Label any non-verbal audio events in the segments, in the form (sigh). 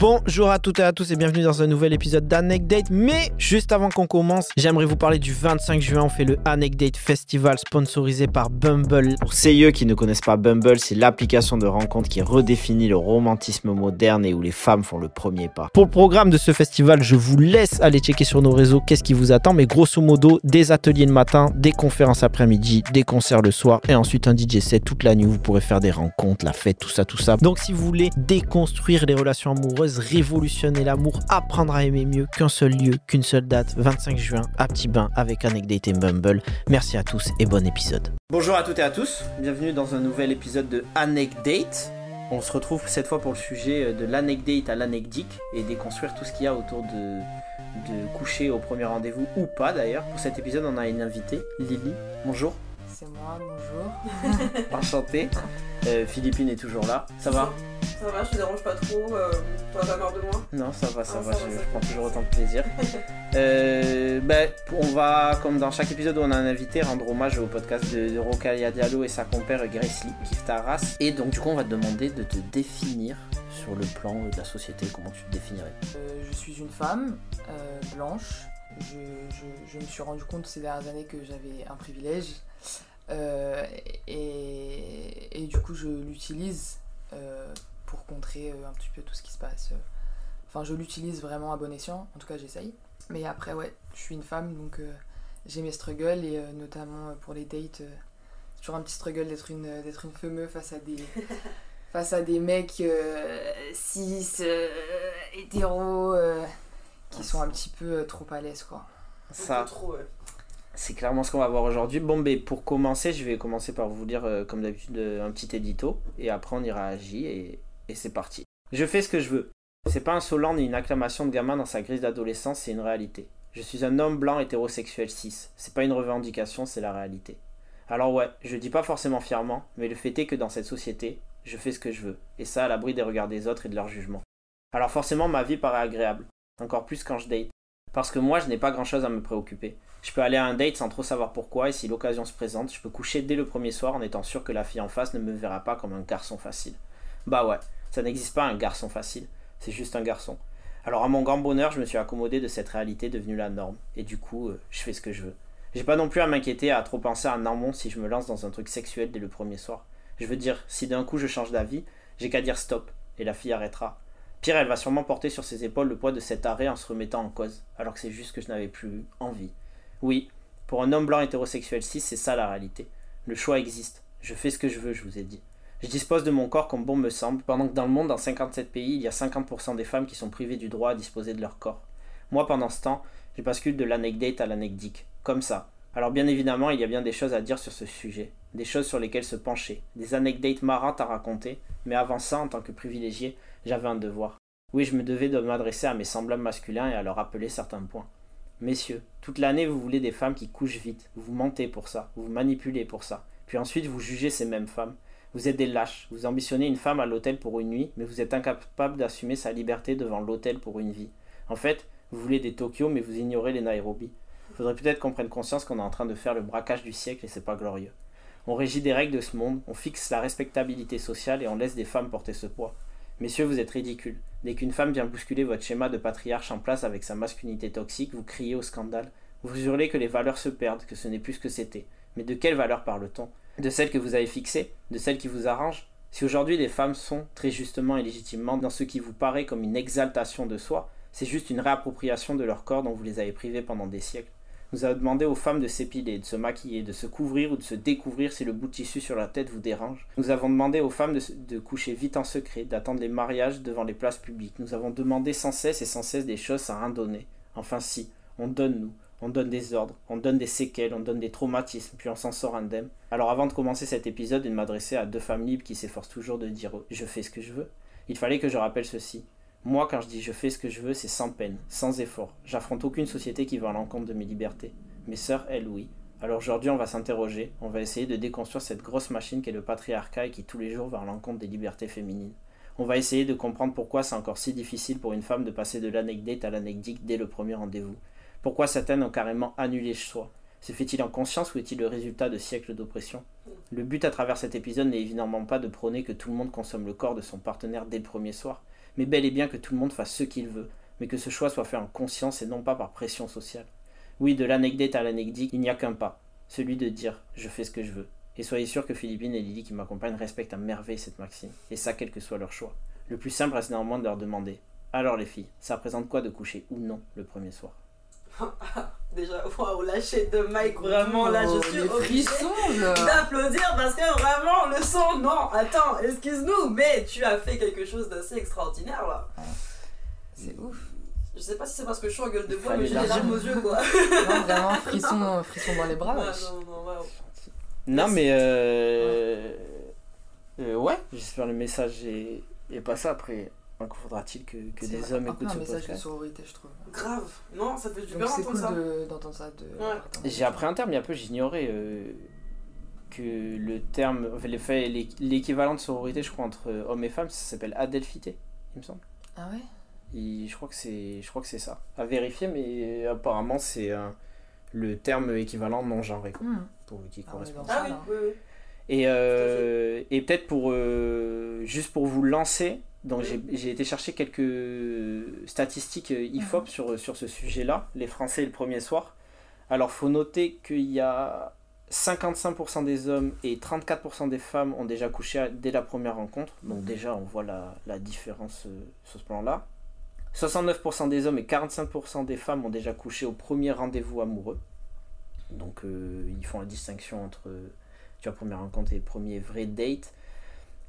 Bonjour à toutes et à tous et bienvenue dans un nouvel épisode d'Anecdate. Mais juste avant qu'on commence, j'aimerais vous parler du 25 juin. On fait le Anecdate Festival sponsorisé par Bumble. Pour ceux qui ne connaissent pas Bumble, c'est l'application de rencontre qui redéfinit le romantisme moderne et où les femmes font le premier pas. Pour le programme de ce festival, je vous laisse aller checker sur nos réseaux qu'est-ce qui vous attend. Mais grosso modo, des ateliers le matin, des conférences après-midi, des concerts le soir et ensuite un DJ set toute la nuit. Vous pourrez faire des rencontres, la fête, tout ça, tout ça. Donc si vous voulez déconstruire les relations amoureuses, révolutionner l'amour, apprendre à aimer mieux qu'un seul lieu, qu'une seule date, 25 juin à Petit Bain avec Anecdate et Bumble. Merci à tous et bon épisode. Bonjour à toutes et à tous, bienvenue dans un nouvel épisode de Anecdate. On se retrouve cette fois pour le sujet de l'anecdate à l'anecdique et déconstruire tout ce qu'il y a autour de, de coucher au premier rendez-vous ou pas d'ailleurs. Pour cet épisode, on a une invitée, Lily. Bonjour. C'est moi, bonjour. (laughs) Enchanté. Euh, Philippine est toujours là. Ça va? Ça va, je te dérange pas trop. Euh, Toi, t'as marre de moi? Non, ça va, ça Ah, va. ça je, va, je ça prends toujours autant de plaisir. (laughs) Euh, ben, on va, comme dans chaque épisode où on a un invité, rendre hommage au podcast de, de Rocalia Diallo et sa compère Grace Lee, Kif Taras. Et donc, du coup, on va te demander de te définir sur le plan de la société. Comment tu te définirais? Euh, je suis une femme euh, blanche. Je, je- je me suis rendu compte ces dernières années que j'avais un privilège. Euh, et, et du coup, je l'utilise euh, pour contrer euh, un petit peu tout ce qui se passe. Enfin, je l'utilise vraiment à bon escient. En tout cas, j'essaye. Mais après, ouais, je suis une femme, donc euh, j'ai mes struggles. Et euh, notamment euh, pour les dates, euh, c'est toujours un petit struggle d'être une, d'être une femme face à des... (laughs) face à des mecs euh, cis, euh, hétéros, euh, qui sont un petit peu euh, trop à l'aise, quoi. Ça, Un peu trop, ouais. C'est clairement ce qu'on va voir aujourd'hui. Bon, ben, pour commencer, je vais commencer par vous lire, euh, comme d'habitude, euh, un petit édito. Et après, on ira à et, c'est parti. Je fais ce que je veux. C'est pas insolent ni une acclamation de gamin dans sa crise d'adolescence, c'est une réalité. Je suis un homme blanc hétérosexuel cis. C'est pas une revendication, c'est la réalité. Alors ouais, je dis pas forcément fièrement, mais le fait est que dans cette société, je fais ce que je veux. Et ça à l'abri des regards des autres et de leur jugement. Alors forcément, ma vie paraît agréable. Encore plus quand je date. Parce que moi, je n'ai pas grand chose à me préoccuper. Je peux aller à un date sans trop savoir pourquoi et si l'occasion se présente, je peux coucher dès le premier soir en étant sûr que la fille en face ne me verra pas comme un garçon facile. Bah ouais, ça n'existe pas un garçon facile, c'est juste un garçon. Alors à mon grand bonheur, je me suis accommodé de cette réalité devenue la norme, et du coup, euh, je fais ce que je veux. J'ai pas non plus à m'inquiéter à trop penser à un si je me lance dans un truc sexuel dès le premier soir. Je veux dire, si d'un coup je change d'avis, j'ai qu'à dire stop, et la fille arrêtera. Pire, elle va sûrement porter sur ses épaules le poids de cet arrêt en se remettant en cause, alors que c'est juste que je n'avais plus envie. Oui, pour un homme blanc hétérosexuel cis, c'est ça la réalité. Le choix existe. Je fais ce que je veux, je vous ai dit. Je dispose de mon corps comme bon me semble, pendant que dans le monde, dans 57 pays, il y a 50% des femmes qui sont privées du droit à disposer de leur corps. Moi, pendant ce temps, je bascule de l'anecdate à l'anecdique. Comme ça. Alors bien évidemment, il y a bien des choses à dire sur ce sujet. Des choses sur lesquelles se pencher. Des anecdates marrantes à raconter. Mais avant ça, en tant que privilégié, j'avais un devoir. Oui, je me devais de m'adresser à mes semblables masculins et à leur rappeler certains points. Messieurs, toute l'année vous voulez des femmes qui couchent vite, vous mentez pour ça, vous vous manipulez pour ça, puis ensuite vous jugez ces mêmes femmes. Vous êtes des lâches, vous ambitionnez une femme à l'hôtel pour une nuit, mais vous êtes incapable d'assumer sa liberté devant l'hôtel pour une vie. En fait, vous voulez des Tokyo, mais vous ignorez les Nairobi. Faudrait peut-être qu'on prenne conscience qu'on est en train de faire le braquage du siècle et c'est pas glorieux. On régit des règles de ce monde, on fixe la respectabilité sociale et on laisse des femmes porter ce poids. Messieurs, vous êtes ridicules. Dès qu'une femme vient bousculer votre schéma de patriarche en place avec sa masculinité toxique, vous criez au scandale. Vous hurlez que les valeurs se perdent, que ce n'est plus ce que c'était. Mais de quelles valeurs parle-t-on? De celles que vous avez fixées? De celles qui vous arrangent? Si aujourd'hui des femmes sont, très justement et légitimement, dans ce qui vous paraît comme une exaltation de soi, c'est juste une réappropriation de leur corps dont vous les avez privées pendant des siècles. Nous avons demandé aux femmes de s'épiler, de se maquiller, de se couvrir ou de se découvrir si le bout de tissu sur la tête vous dérange. Nous avons demandé aux femmes de, coucher vite en secret, d'attendre les mariages devant les places publiques. Nous avons demandé sans cesse et sans cesse des choses sans rien donner. Enfin si, on donne nous, on donne des ordres, on donne des séquelles, on donne des traumatismes, puis on s'en sort indemne. Alors avant de commencer cet épisode et de m'adresser à deux femmes libres qui s'efforcent toujours de dire je fais ce que je veux, il fallait que je rappelle ceci. Moi, quand je dis je fais ce que je veux, c'est sans peine, sans effort. J'affronte aucune société qui va à l'encontre de mes libertés. Mes sœurs, elles, oui. Alors aujourd'hui, on va s'interroger, on va essayer de déconstruire cette grosse machine qu'est le patriarcat et qui tous les jours va à l'encontre des libertés féminines. On va essayer de comprendre pourquoi c'est encore si difficile pour une femme de passer de l'anecdote à l'anecdique dès le premier rendez-vous. Pourquoi certaines ont carrément annulé le choix. Se fait-il en conscience ou est-il le résultat de siècles d'oppression? Le but à travers cet épisode n'est évidemment pas de prôner que tout le monde consomme le corps de son partenaire dès le premier soir, mais bel et bien que tout le monde fasse ce qu'il veut, mais que ce choix soit fait en conscience et non pas par pression sociale. Oui, de l'anecdote à l'anecdote, il n'y a qu'un pas, celui de dire je fais ce que je veux. Et soyez sûr que Philippine et Lily qui m'accompagnent respectent à merveille cette maxime, et ça quel que soit leur choix. Le plus simple reste néanmoins de leur demander Alors les filles, ça représente quoi de coucher ou non le premier soir? (laughs) Déjà, waouh, lâcher de Mike, vraiment, là, je suis obligée d'applaudir parce que vraiment, le son, non, attends, excuse-nous, mais tu as fait quelque chose d'assez extraordinaire, là. C'est ouf. Je sais pas si c'est parce que je suis en gueule de bois, mais j'ai les larmes aux yeux, quoi. (laughs) Non, vraiment, frisson, (laughs) frisson dans les bras. Ouais, wesh. non, non, waouh. Non, mais euh... euh, ouais, j'espère le message est, est passé. Après, encore faudra-t-il que, que C'est des hommes un peu écoutent un ce message de podcast. sororité, je trouve. Grave, non, ça fait du Donc bien c'est d'entendre cool ça. de- d'entendre ça. De, Ouais. J'ai appris un terme il y a peu, j'ignorais euh, que le terme, enfin, l'équivalent de sororité, je crois, entre hommes et femmes, ça s'appelle adelphité, il me semble. Ah ouais? Et je crois que c'est, je crois que c'est ça. À vérifier, mais apparemment c'est euh, le terme équivalent non genré, quoi, Hmm. pour qui Ah, correspond. Ah oui, oui, oui. Et, euh, et peut-être pour euh, juste pour vous lancer, donc j'ai- été chercher quelques statistiques euh, IFOP sur, sur ce sujet-là, les Français le premier soir. Alors faut noter qu'il y a 55% des hommes et 34% des femmes ont déjà couché dès la première rencontre. Donc déjà on voit la, la différence euh, sur ce plan-là. 69% des hommes et 45% des femmes ont déjà couché au premier rendez-vous amoureux. Donc euh, ils font la distinction entre tu vois, première rencontre et premier vrai date.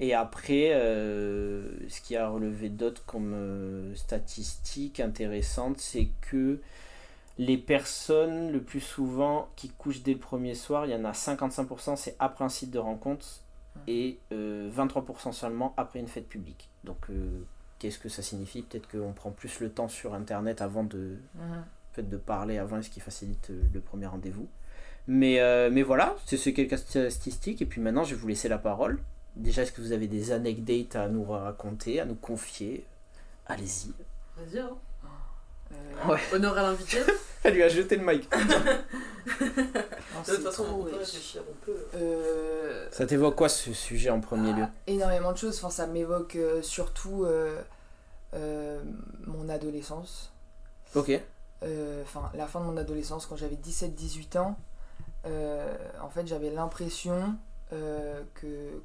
Et après, euh, ce qui a relevé d'autres comme euh, statistiques intéressantes, c'est que les personnes, le plus souvent, qui couchent dès le premier soir, il y en a 55%, c'est après un site de rencontre, et euh, 23% seulement après une fête publique. Donc, euh, qu'est-ce que ça signifie? Peut-être qu'on prend plus le temps sur Internet avant de, de parler avant, ce qui facilite euh, le premier rendez-vous. Mais, euh, mais voilà, c'est c'est quelques statistiques. Et puis maintenant, je vais vous laisser la parole. Déjà, est-ce que vous avez des anecdotes à nous raconter, à nous confier? Allez-y. Vas-y, hein. Euh, Ouais. Honneur à l'invité. (laughs) Elle lui a jeté le mic. (laughs) non, De toute façon, on peut réfléchir, on peut. Euh, Ça t'évoque quoi ce sujet en premier lieu? énormément de choses. Enfin, ça m'évoque euh, surtout euh, euh, mon adolescence. Ok. Euh, Enfin, la fin de mon adolescence, quand j'avais 17-18 ans. euh, en fait, j'avais l'impression euh, que.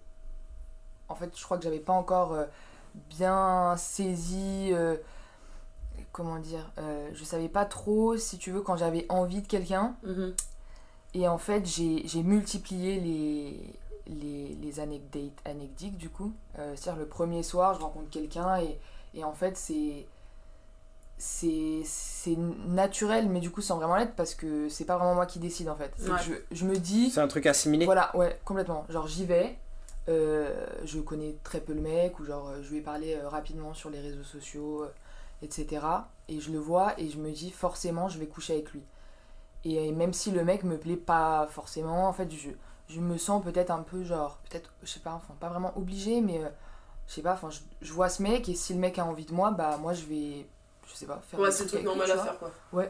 En fait, je crois que j'avais pas encore euh, bien saisi. euh, comment dire euh, Je savais pas trop, si tu veux, quand j'avais envie de quelqu'un. Mhm. Et en fait, j'ai j'ai multiplié les, les, les anecdotes, anecdotes du coup. Euh, C'est-à-dire le premier soir, je rencontre quelqu'un et, et en fait, c'est c'est c'est naturel, mais du coup, sans vraiment l'être parce que c'est pas vraiment moi qui décide en fait. C'est que Ouais. je, je me dis, C'est un truc assimilé voilà, ouais, complètement. Genre, j'y vais, je connais très peu le mec, ou genre, euh, je lui ai parlé euh, rapidement sur les réseaux sociaux, euh, etc. Et je le vois et je me dis, forcément, je vais coucher avec lui. Et euh, même si le mec me plaît pas forcément, en fait, je, je me sens peut-être un peu, genre, peut-être, je sais pas, enfin, pas vraiment obligée, mais euh, je sais pas, enfin, je, je vois ce mec et si le mec a envie de moi, bah, moi, je vais, je sais pas, faire Ouais, c'est le trucs truc avec normal à faire, quoi. vois.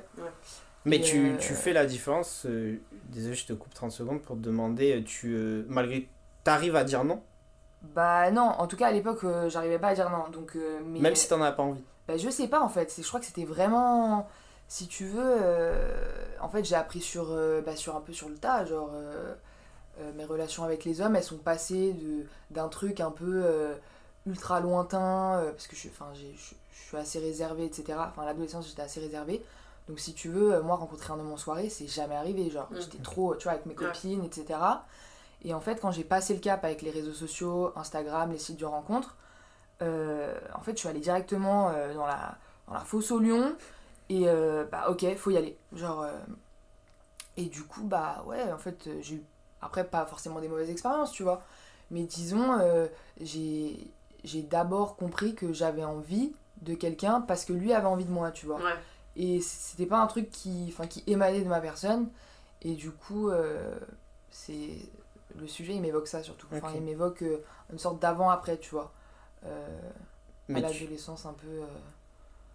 Mais tu, euh, tu fais la différence. euh, désolé, je te coupe 30 secondes pour te demander. Tu, euh, malgré. T'arrives à dire non? Bah non, en tout cas à l'époque euh, j'arrivais pas à dire non. Donc, euh, mais, Même si t'en as pas envie. bah, je sais pas en fait, c'est- je crois que c'était vraiment, si tu veux, euh, en fait j'ai appris sur, euh, bah, sur un peu sur le tas, genre euh, euh, mes relations avec les hommes elles sont passées de d'un truc un peu euh, ultra lointain, euh, parce que je, suis- enfin, j'ai- je, je suis assez réservée, etc. Enfin à l'adolescence j'étais assez réservée. Donc si tu veux, moi rencontrer un homme en soirée c'est jamais arrivé, genre Mhm. j'étais trop, tu vois, avec mes Ouais. copines, etc. Et en fait, quand j'ai passé le cap avec les réseaux sociaux, Instagram, les sites de rencontres, euh, en fait, je suis allée directement euh, dans, la, dans la fosse au lion. Et euh, bah, ok, faut y aller. Genre. et du coup, bah ouais, en fait, j'ai eu. Après, pas forcément des mauvaises expériences, tu vois. Mais disons, j'ai j'ai d'abord compris que j'avais envie de quelqu'un parce que lui avait envie de moi, tu vois. Ouais. Et c'était pas un truc qui, enfin, qui émanait de ma personne. Et du coup, euh, c'est le sujet, il m'évoque ça surtout. Enfin, il m'évoque euh, une sorte d'avant-après, tu vois. Euh, à Mais tu- l'adolescence un peu. euh,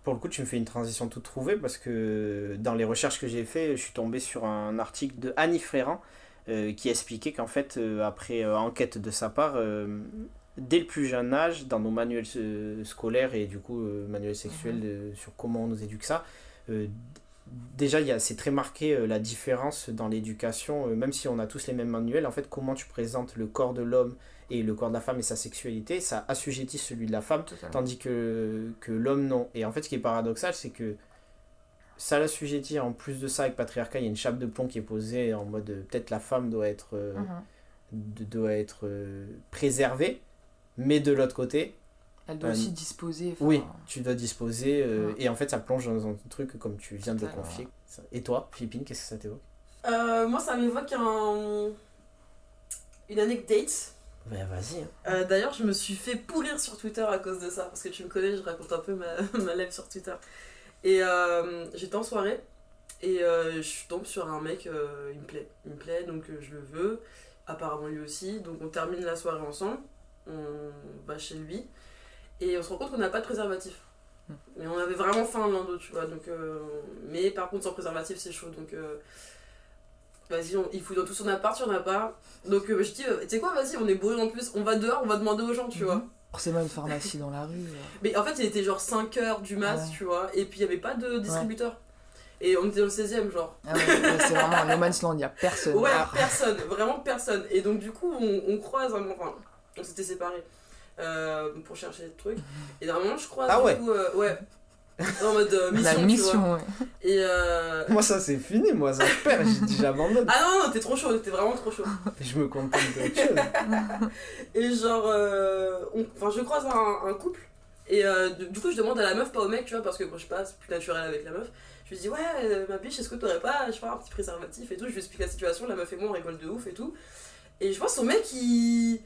Pour le coup, tu me fais une transition toute trouvée parce que dans les recherches que j'ai fait, je suis tombé sur un article de Annie Fréran qui expliquait qu'en fait, après enquête de sa part, dès le plus jeune âge, dans nos manuels scolaires et du coup manuels sexuels Mhm. euh, sur comment on nous éduque ça, euh, déjà il y a- c'est très marqué euh, la différence dans l'éducation, euh, même si on a tous les mêmes manuels, en fait comment tu présentes le corps de l'homme et le corps de la femme et sa sexualité, ça assujettit celui de la femme, Totalement. tandis que, que l'homme non. Et en fait ce qui est paradoxal, c'est que ça l'assujettit, en plus de ça avec patriarcat, il y a une chape de plomb qui est posée en mode euh, peut-être la femme doit être... euh, Mhm. doit être euh, préservée, mais de l'autre côté, Elle doit Euh, aussi disposer. oui, tu dois disposer, euh, Ouais. et en fait ça plonge dans un truc comme tu viens de le confier. Et toi, Philippine, qu'est-ce que ça t'évoque? Euh, moi, ça m'évoque un... une anecdote. Ben vas-y. hein. Euh, D'ailleurs, je me suis fait pourrir sur Twitter à cause de ça, parce que tu me connais, je raconte un peu ma, (laughs) ma life sur Twitter. Et euh, j'étais en soirée, et euh, je tombe sur un mec, euh, il me plaît. Il me plaît, donc euh, je le veux. Apparemment, lui aussi. Donc on termine la soirée ensemble, on va chez lui, et on se rend compte qu'on n'a pas de préservatif. Hmm. Mais on avait vraiment faim l'un tu vois. Donc, euh, mais par contre, sans préservatif, c'est chaud. Donc, euh, vas-y, il fout dans tout son appart, il n'y en a pas. Donc, euh, je dis, euh, tu sais quoi, vas-y, on est bourré en plus, on va dehors, on va demander aux gens, tu Mhm. vois. Forcément une pharmacie dans la rue. Mais en fait, il était genre 5h du mat, Ouais. tu vois, et puis il n'y avait pas de distributeur. Et on était dans le 16ème, genre. Ah ouais, ouais, c'est vraiment No Man's Land, il n'y a personne. Ouais, Ah. personne, vraiment personne. Et donc, du coup, on, on croise, un- enfin, on s'était séparés euh, pour chercher des trucs. (laughs) Et normalement, je croise, Ah du ouais. coup, euh, ouais. En mode euh, mission, La tu vois. mission, ouais. Et euh... Moi ça c'est fini, moi ça je perds, j'ai dit j'abandonne. Ah non, non, t'es trop chaud, t'es vraiment trop chaud. Je me contente d'autre chose. (laughs) Et genre, euh, on- enfin, je croise un, un couple. Et euh, du coup, je demande à la meuf, pas au mec, tu vois, parce que moi, je sais pas, c'est plus naturel avec la meuf. Je lui dis, ouais, euh, ma biche, est-ce que t'aurais pas, je sais pas, un petit préservatif et tout. Je lui explique la situation, la meuf et moi, on rigole de ouf et tout. Et je vois son mec, il.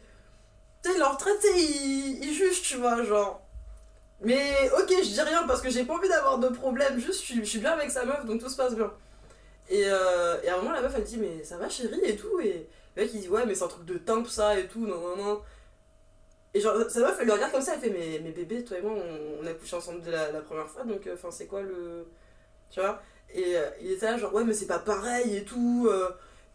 Sais, leur traité, il, il juge, tu vois, genre. Mais ok, je dis rien parce que j'ai pas envie d'avoir de problème, juste je suis, bien avec sa meuf donc tout se passe bien. Et, euh, et à un moment, la meuf elle dit, mais ça va chérie et tout? Et le mec il dit, ouais, mais c'est un truc de timbre ça et tout, non, non, non. Et genre, sa meuf elle le regarde comme ça, elle fait, mais, mais bébé, toi et moi on, on a couché ensemble la, première fois donc enfin, c'est quoi le. Tu vois? Et euh, il était là, genre, ouais, mais c'est pas pareil et tout.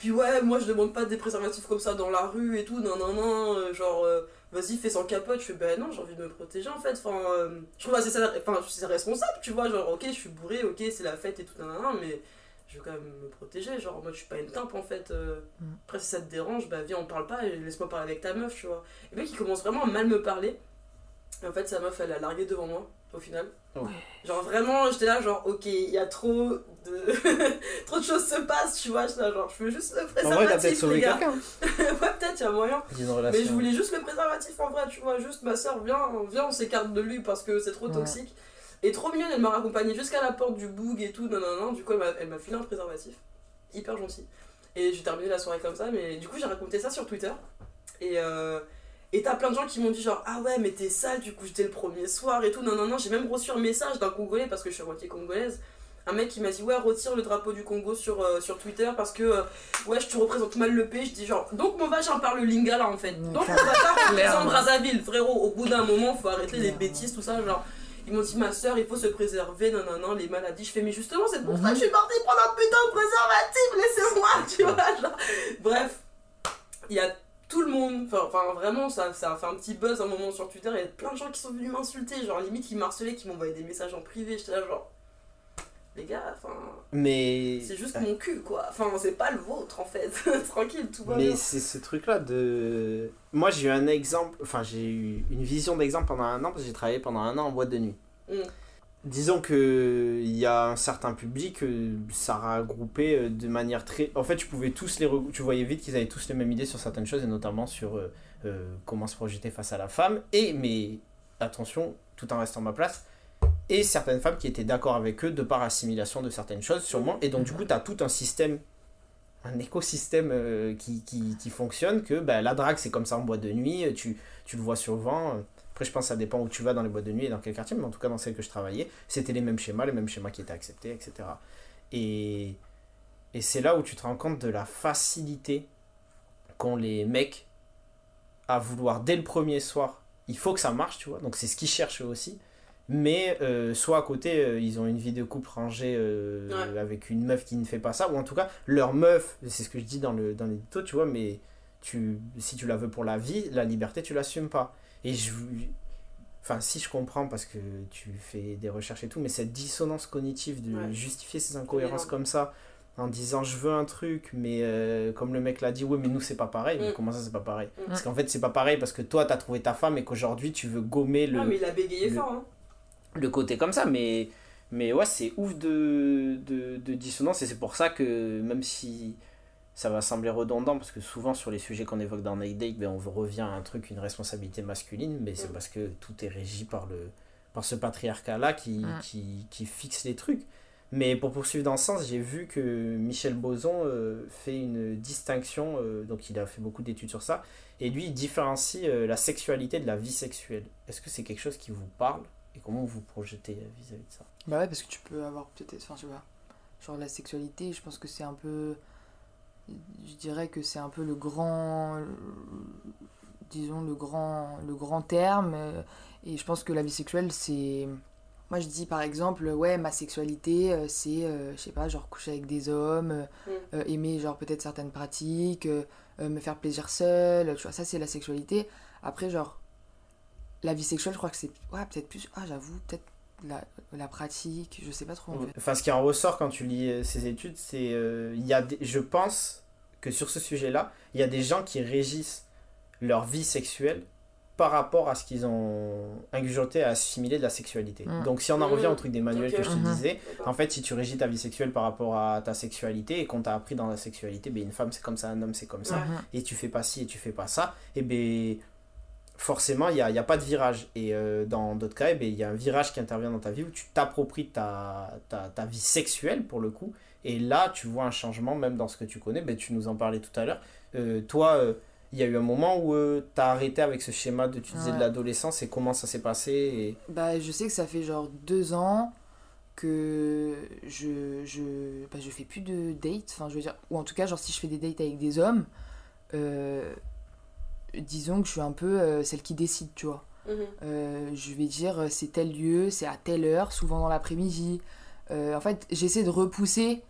Puis ouais, moi je demande pas des préservatifs comme ça dans la rue et tout, non, non, non, euh, genre, euh, vas-y, fais sans capote. Je fais, bah non, j'ai envie de me protéger en fait. Enfin, euh, je trouve assez ça, enfin, c'est responsable, tu vois, genre, ok, je suis bourré, ok, c'est la fête et tout, non, non, non, mais je veux quand même me protéger, genre, moi je suis pas une timpe en fait. euh. Mm. Après, si ça te dérange, bah viens, on parle pas et laisse-moi parler avec ta meuf, tu vois. Et le mec il commence vraiment à mal me parler. Et en fait, sa meuf elle a largué devant moi, au final. Oh. Genre vraiment, j'étais là, genre, ok, il y a trop de. (laughs) trop de choses se passent, tu vois. Là, genre, je veux juste le En vrai peut-être préservatif, sauvé quelqu'un. (laughs) ouais, peut-être, il y a moyen. Mais je voulais juste le préservatif en vrai, tu vois. Juste ma soeur, viens, viens, on s'écarte de lui parce que c'est trop Ouais. toxique. Et trop mignonne, elle m'a raccompagnée jusqu'à la porte du boug et tout. Non, non, non. Du coup, elle m'a- elle m'a filé un préservatif. Hyper gentil. Et j'ai terminé la soirée comme ça. Mais du coup, j'ai raconté ça sur Twitter. Et euh, et t'as plein de gens qui m'ont dit genre ah ouais mais t'es sale du coup j'étais le premier soir et tout. Non non non j'ai même reçu un message d'un congolais parce que je suis à moitié congolaise. Un mec qui m'a dit ouais retire le drapeau du Congo sur, euh, sur Twitter parce que euh, ouais je te représente mal le pays. Je dis genre donc mon vagin parle le lingala en fait. Ouais, donc mon bâtard représente. Brazzaville. Frérot au bout d'un moment faut arrêter les bêtises tout ça genre. Ils m'ont dit ma soeur il faut se préserver non non non les maladies. Je fais mais justement c'est pour ça que je suis partie prendre un putain de préservatif laissez-moi tu vois genre. Bref il y a tout le monde, enfin, vraiment ça, ça a fait un petit buzz un moment sur Twitter, il y a plein de gens qui sont venus m'insulter, genre limite qui m'harcelaient, qui m'envoyaient des messages en privé, j'étais là genre, les gars, enfin, Mais. c'est juste mon cul quoi, enfin c'est pas le vôtre en fait, (laughs) tranquille, tout va Mais bien. c'est ce truc-là de. Moi, j'ai eu un exemple, enfin, j'ai eu une vision d'exemple pendant un an parce que j'ai travaillé pendant un an en boîte de nuit. Mm. Disons que il y a un certain public, euh, ça regroupait euh, de manière très. En fait, tu pouvais tous les. Tu voyais vite qu'ils avaient tous les mêmes idées sur certaines choses et notamment sur euh, comment se projeter face à la femme. Et, mais attention, tout en restant ma place. Et certaines femmes qui étaient d'accord avec eux de par assimilation de certaines choses, sûrement. Et donc, du coup, tu as tout un système un écosystème qui, qui, qui fonctionne que bah, la drague c'est comme ça en boîte de nuit tu, tu le vois souvent. Après je pense que ça dépend où tu vas dans les boîtes de nuit et dans quel quartier mais en tout cas dans celles que je travaillais c'était les mêmes schémas les mêmes schémas qui étaient acceptés etc et, et c'est là où tu te rends compte de la facilité qu'ont les mecs à vouloir dès le premier soir il faut que ça marche tu vois donc c'est ce qu'ils cherchent eux aussi mais euh, soit à côté euh, ils ont une vie de couple rangée euh, Ouais. avec une meuf qui ne fait pas ça ou en tout cas leur meuf c'est ce que je dis dans le dans l'édito tu vois mais tu si tu la veux pour la vie la liberté tu l'assumes pas Et je. Enfin, si je comprends parce que tu fais des recherches et tout, mais cette dissonance cognitive de Ouais. justifier ces incohérences comme ça en disant je veux un truc, mais euh, comme le mec l'a dit, ouais, mais nous c'est pas pareil. Mais Mm. comment ça c'est pas pareil? Mm. Parce qu'en fait, c'est pas pareil parce que toi t'as trouvé ta femme et qu'aujourd'hui tu veux gommer le Ah, mais il a bégayé le- fort, hein. le côté comme ça, mais, mais ouais, c'est ouf de, de, de dissonance et c'est pour ça que même si ça va sembler redondant, parce que souvent sur les sujets qu'on évoque dans Night Date, ben, on revient à un truc, une responsabilité masculine, mais c'est Mm. parce que tout est régi par, le, par ce patriarcat-là qui, Mm. qui, qui fixe les trucs. Mais pour poursuivre dans ce sens, j'ai vu que Michel Boson euh, fait une distinction, euh, donc il a fait beaucoup d'études sur ça, et lui il différencie euh, la sexualité de la vie sexuelle. Est-ce que c'est quelque chose qui vous parle et comment vous vous projetez vis-à-vis de ça? Bah ouais, parce que tu peux avoir peut-être. Enfin, tu vois. Genre la sexualité, je pense que c'est un peu. Je dirais que c'est un peu le grand. Disons le grand, le grand terme. Et je pense que la vie sexuelle, c'est. Moi, je dis par exemple, ouais, ma sexualité, euh, c'est, euh, je sais pas, genre coucher avec des hommes, euh, Mm. euh, aimer, genre peut-être certaines pratiques, me faire plaisir seul, tu vois, ça, c'est la sexualité. Après, genre, la vie sexuelle, je crois que c'est. Ouais, peut-être plus. Ah, j'avoue, peut-être la, la pratique, je sais pas trop en fait. Enfin, ce qui en ressort quand tu lis euh, ces études, c'est. euh, il y a des- je pense que sur ce sujet-là, il y a des gens qui régissent leur vie sexuelle par rapport à ce qu'ils ont ingurgité à assimiler de la sexualité. Mm. Donc, si on en revient au truc des manuels que je te Mhm. disais, en fait, si tu régis ta vie sexuelle par rapport à ta sexualité et qu'on t'a appris dans la sexualité, ben, une femme c'est comme ça, un homme c'est comme ça, et tu fais pas ci et tu fais pas ça, et ben forcément il n'y a, y a pas de virage. Et euh, dans d'autres cas, eh ben, il y a un virage qui intervient dans ta vie où tu t'appropries ta, ta, ta vie sexuelle pour le coup. Et là, tu vois un changement même dans ce que tu connais. Ben, tu nous en parlais tout à l'heure. Euh, toi, euh, il y a eu un moment où tu as arrêté avec ce schéma de tu disais de l'adolescence et comment ça s'est passé et... Bah, je sais que ça fait genre deux ans que je, je, bah, je fais plus de dates. Enfin, je veux dire, ou en tout cas, genre, si je fais des dates avec des hommes, euh, disons que je suis un peu euh, celle qui décide, tu vois. Mhm. Euh, je vais dire euh, c'est tel lieu, c'est à telle heure, souvent dans l'après-midi. Euh, en fait, j'essaie de repousser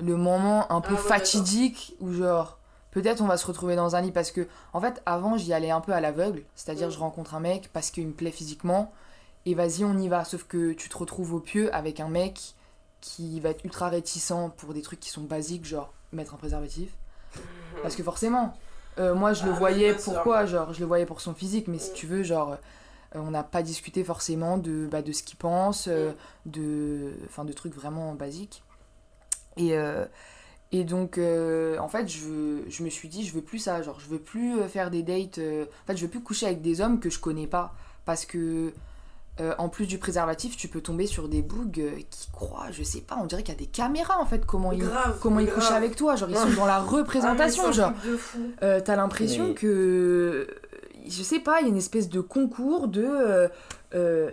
le moment un peu Ah ouais, fatidique où genre peut-être on va se retrouver dans un lit parce que en fait avant j'y allais un peu à l'aveugle, c'est-à-dire Mm. je rencontre un mec parce qu'il me plaît physiquement et vas-y on y va sauf que tu te retrouves au pieu avec un mec qui va être ultra réticent pour des trucs qui sont basiques genre mettre un préservatif parce que forcément, euh, moi je le Ah, voyais pourquoi Genre, je le voyais pour son physique, mais si tu veux, genre, euh, on n'a pas discuté forcément de, bah, de ce qu'il pense, euh, de, enfin, de trucs vraiment basiques. Et, et donc, en fait, je, je me suis dit, je veux plus ça. Genre, je veux plus faire des dates. en fait, je veux plus coucher avec des hommes que je connais pas. Parce que. Euh, en plus du préservatif, tu peux tomber sur des bougs euh, qui croient, je sais pas, on dirait qu'il y a des caméras en fait, comment ils, Grave, comment ils couchent avec toi, genre ils sont dans la (laughs) Ah, représentation, c'est un genre truc de fou. euh, t'as l'impression Mais- que je sais pas, il y a une espèce de concours de euh, euh,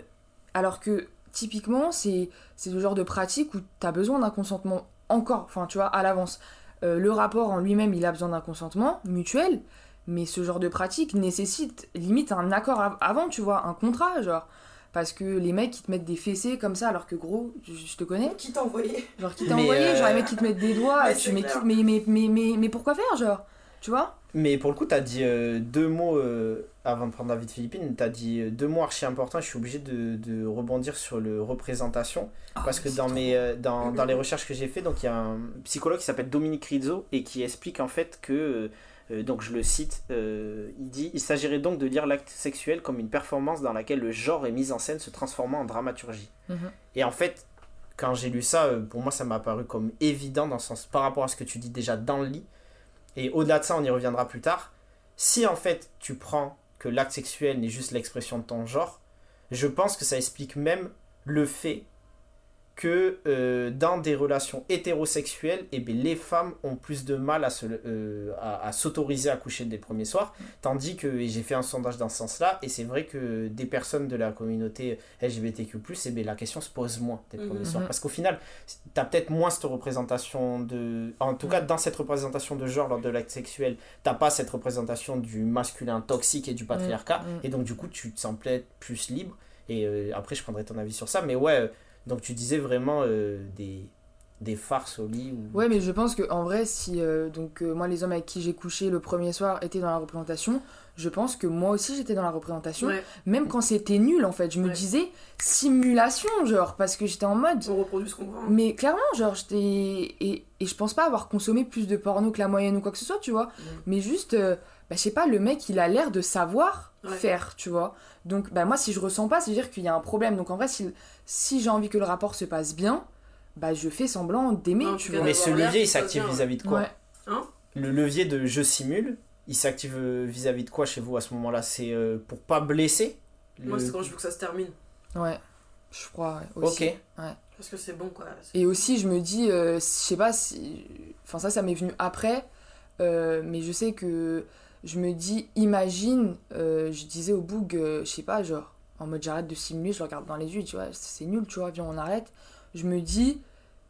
alors que typiquement c'est c'est le genre de pratique où t'as besoin d'un consentement encore, enfin tu vois à l'avance. Euh, le rapport en lui-même il a besoin d'un consentement mutuel, mais ce genre de pratique nécessite limite un accord av- avant, tu vois, un contrat genre. Parce que les mecs qui te mettent des fessées comme ça alors que gros, je, je te connais, Qui t'a envoyé genre qui t'a envoyé, euh, genre les mecs qui te mettent des (laughs) doigts, tu mais, qui- mais, mais, mais, mais, mais pourquoi faire genre Tu vois? Mais pour le coup, tu as dit euh, deux mots euh, avant de prendre la vie de Philippine. Tu as dit euh, deux mots archi importants. Je suis obligé de, de rebondir sur le représentation. Parce que Ah, dans, mes, euh, dans, dans les recherches que j'ai fait, donc il y a un psychologue qui s'appelle Dominique Rizzo et qui explique en fait que, euh, donc je le cite, euh, il dit Il s'agirait donc de lire l'acte sexuel comme une performance dans laquelle le genre est mis en scène se transformant en dramaturgie. Mhm. Et en fait, quand j'ai lu ça, euh, pour moi ça m'a paru comme évident dans le sens par rapport à ce que tu dis déjà dans le lit. Et au-delà de ça, on y reviendra plus tard. Si en fait tu prends que l'acte sexuel n'est juste l'expression de ton genre, je pense que ça explique même le fait que euh, dans des relations hétérosexuelles, eh bien, les femmes ont plus de mal à, se, euh, à, à s'autoriser à coucher dès le premier soir. Tandis que, et j'ai fait un sondage dans ce sens-là, et c'est vrai que des personnes de la communauté LGBTQ, eh bien, la question se pose moins dès le Mhm. premier soir. Mhm. Parce qu'au final, tu as peut-être moins cette représentation de. En tout cas, dans cette représentation de genre lors de l'acte sexuel, t'as pas cette représentation du masculin toxique et du patriarcat. Mm, mm. Et donc, du coup, tu te sens peut-être plus libre. Et euh, après, je prendrai ton avis sur ça. Mais ouais, donc tu disais vraiment euh, des, des farces au lit ou... Ouais, mais je pense que en vrai, si euh, donc euh, moi les hommes avec qui j'ai couché le premier soir étaient dans la représentation, je pense que moi aussi j'étais dans la représentation, Ouais, même quand c'était nul en fait. Je me Ouais. disais simulation, genre, parce que j'étais en mode. on reproduit ce qu'on voit. hein. Mais clairement, genre, j'étais. Et, et je pense pas avoir consommé plus de porno que la moyenne ou quoi que ce soit, tu vois. Mais juste, euh, bah, je sais pas, le mec, il a l'air de savoir Ouais. faire, tu vois. Donc, bah, moi, si je ressens pas, ça veut dire qu'il y a un problème. Donc, en vrai, si, si j'ai envie que le rapport se passe bien, bah, je fais semblant d'aimer, tu vois. Mais ce levier, il s'active vis-à-vis de quoi Ouais. Le levier de je simule, il s'active euh, vis-à-vis de quoi chez vous à ce moment-là? C'est euh, pour pas blesser? Moi, c'est quand je veux que ça se termine. Ouais, je crois, ouais, aussi. Ok. Parce que c'est bon, quoi. C'est- Et aussi, je me dis, euh, je sais pas si. Enfin, ça, ça m'est venu après. euh, mais je sais que. Je me dis, imagine, euh, je disais au boug, euh, je sais pas, genre, en mode j'arrête de simuler, je le regarde dans les yeux, tu vois, c'est nul, tu vois, viens, on arrête. Je me dis,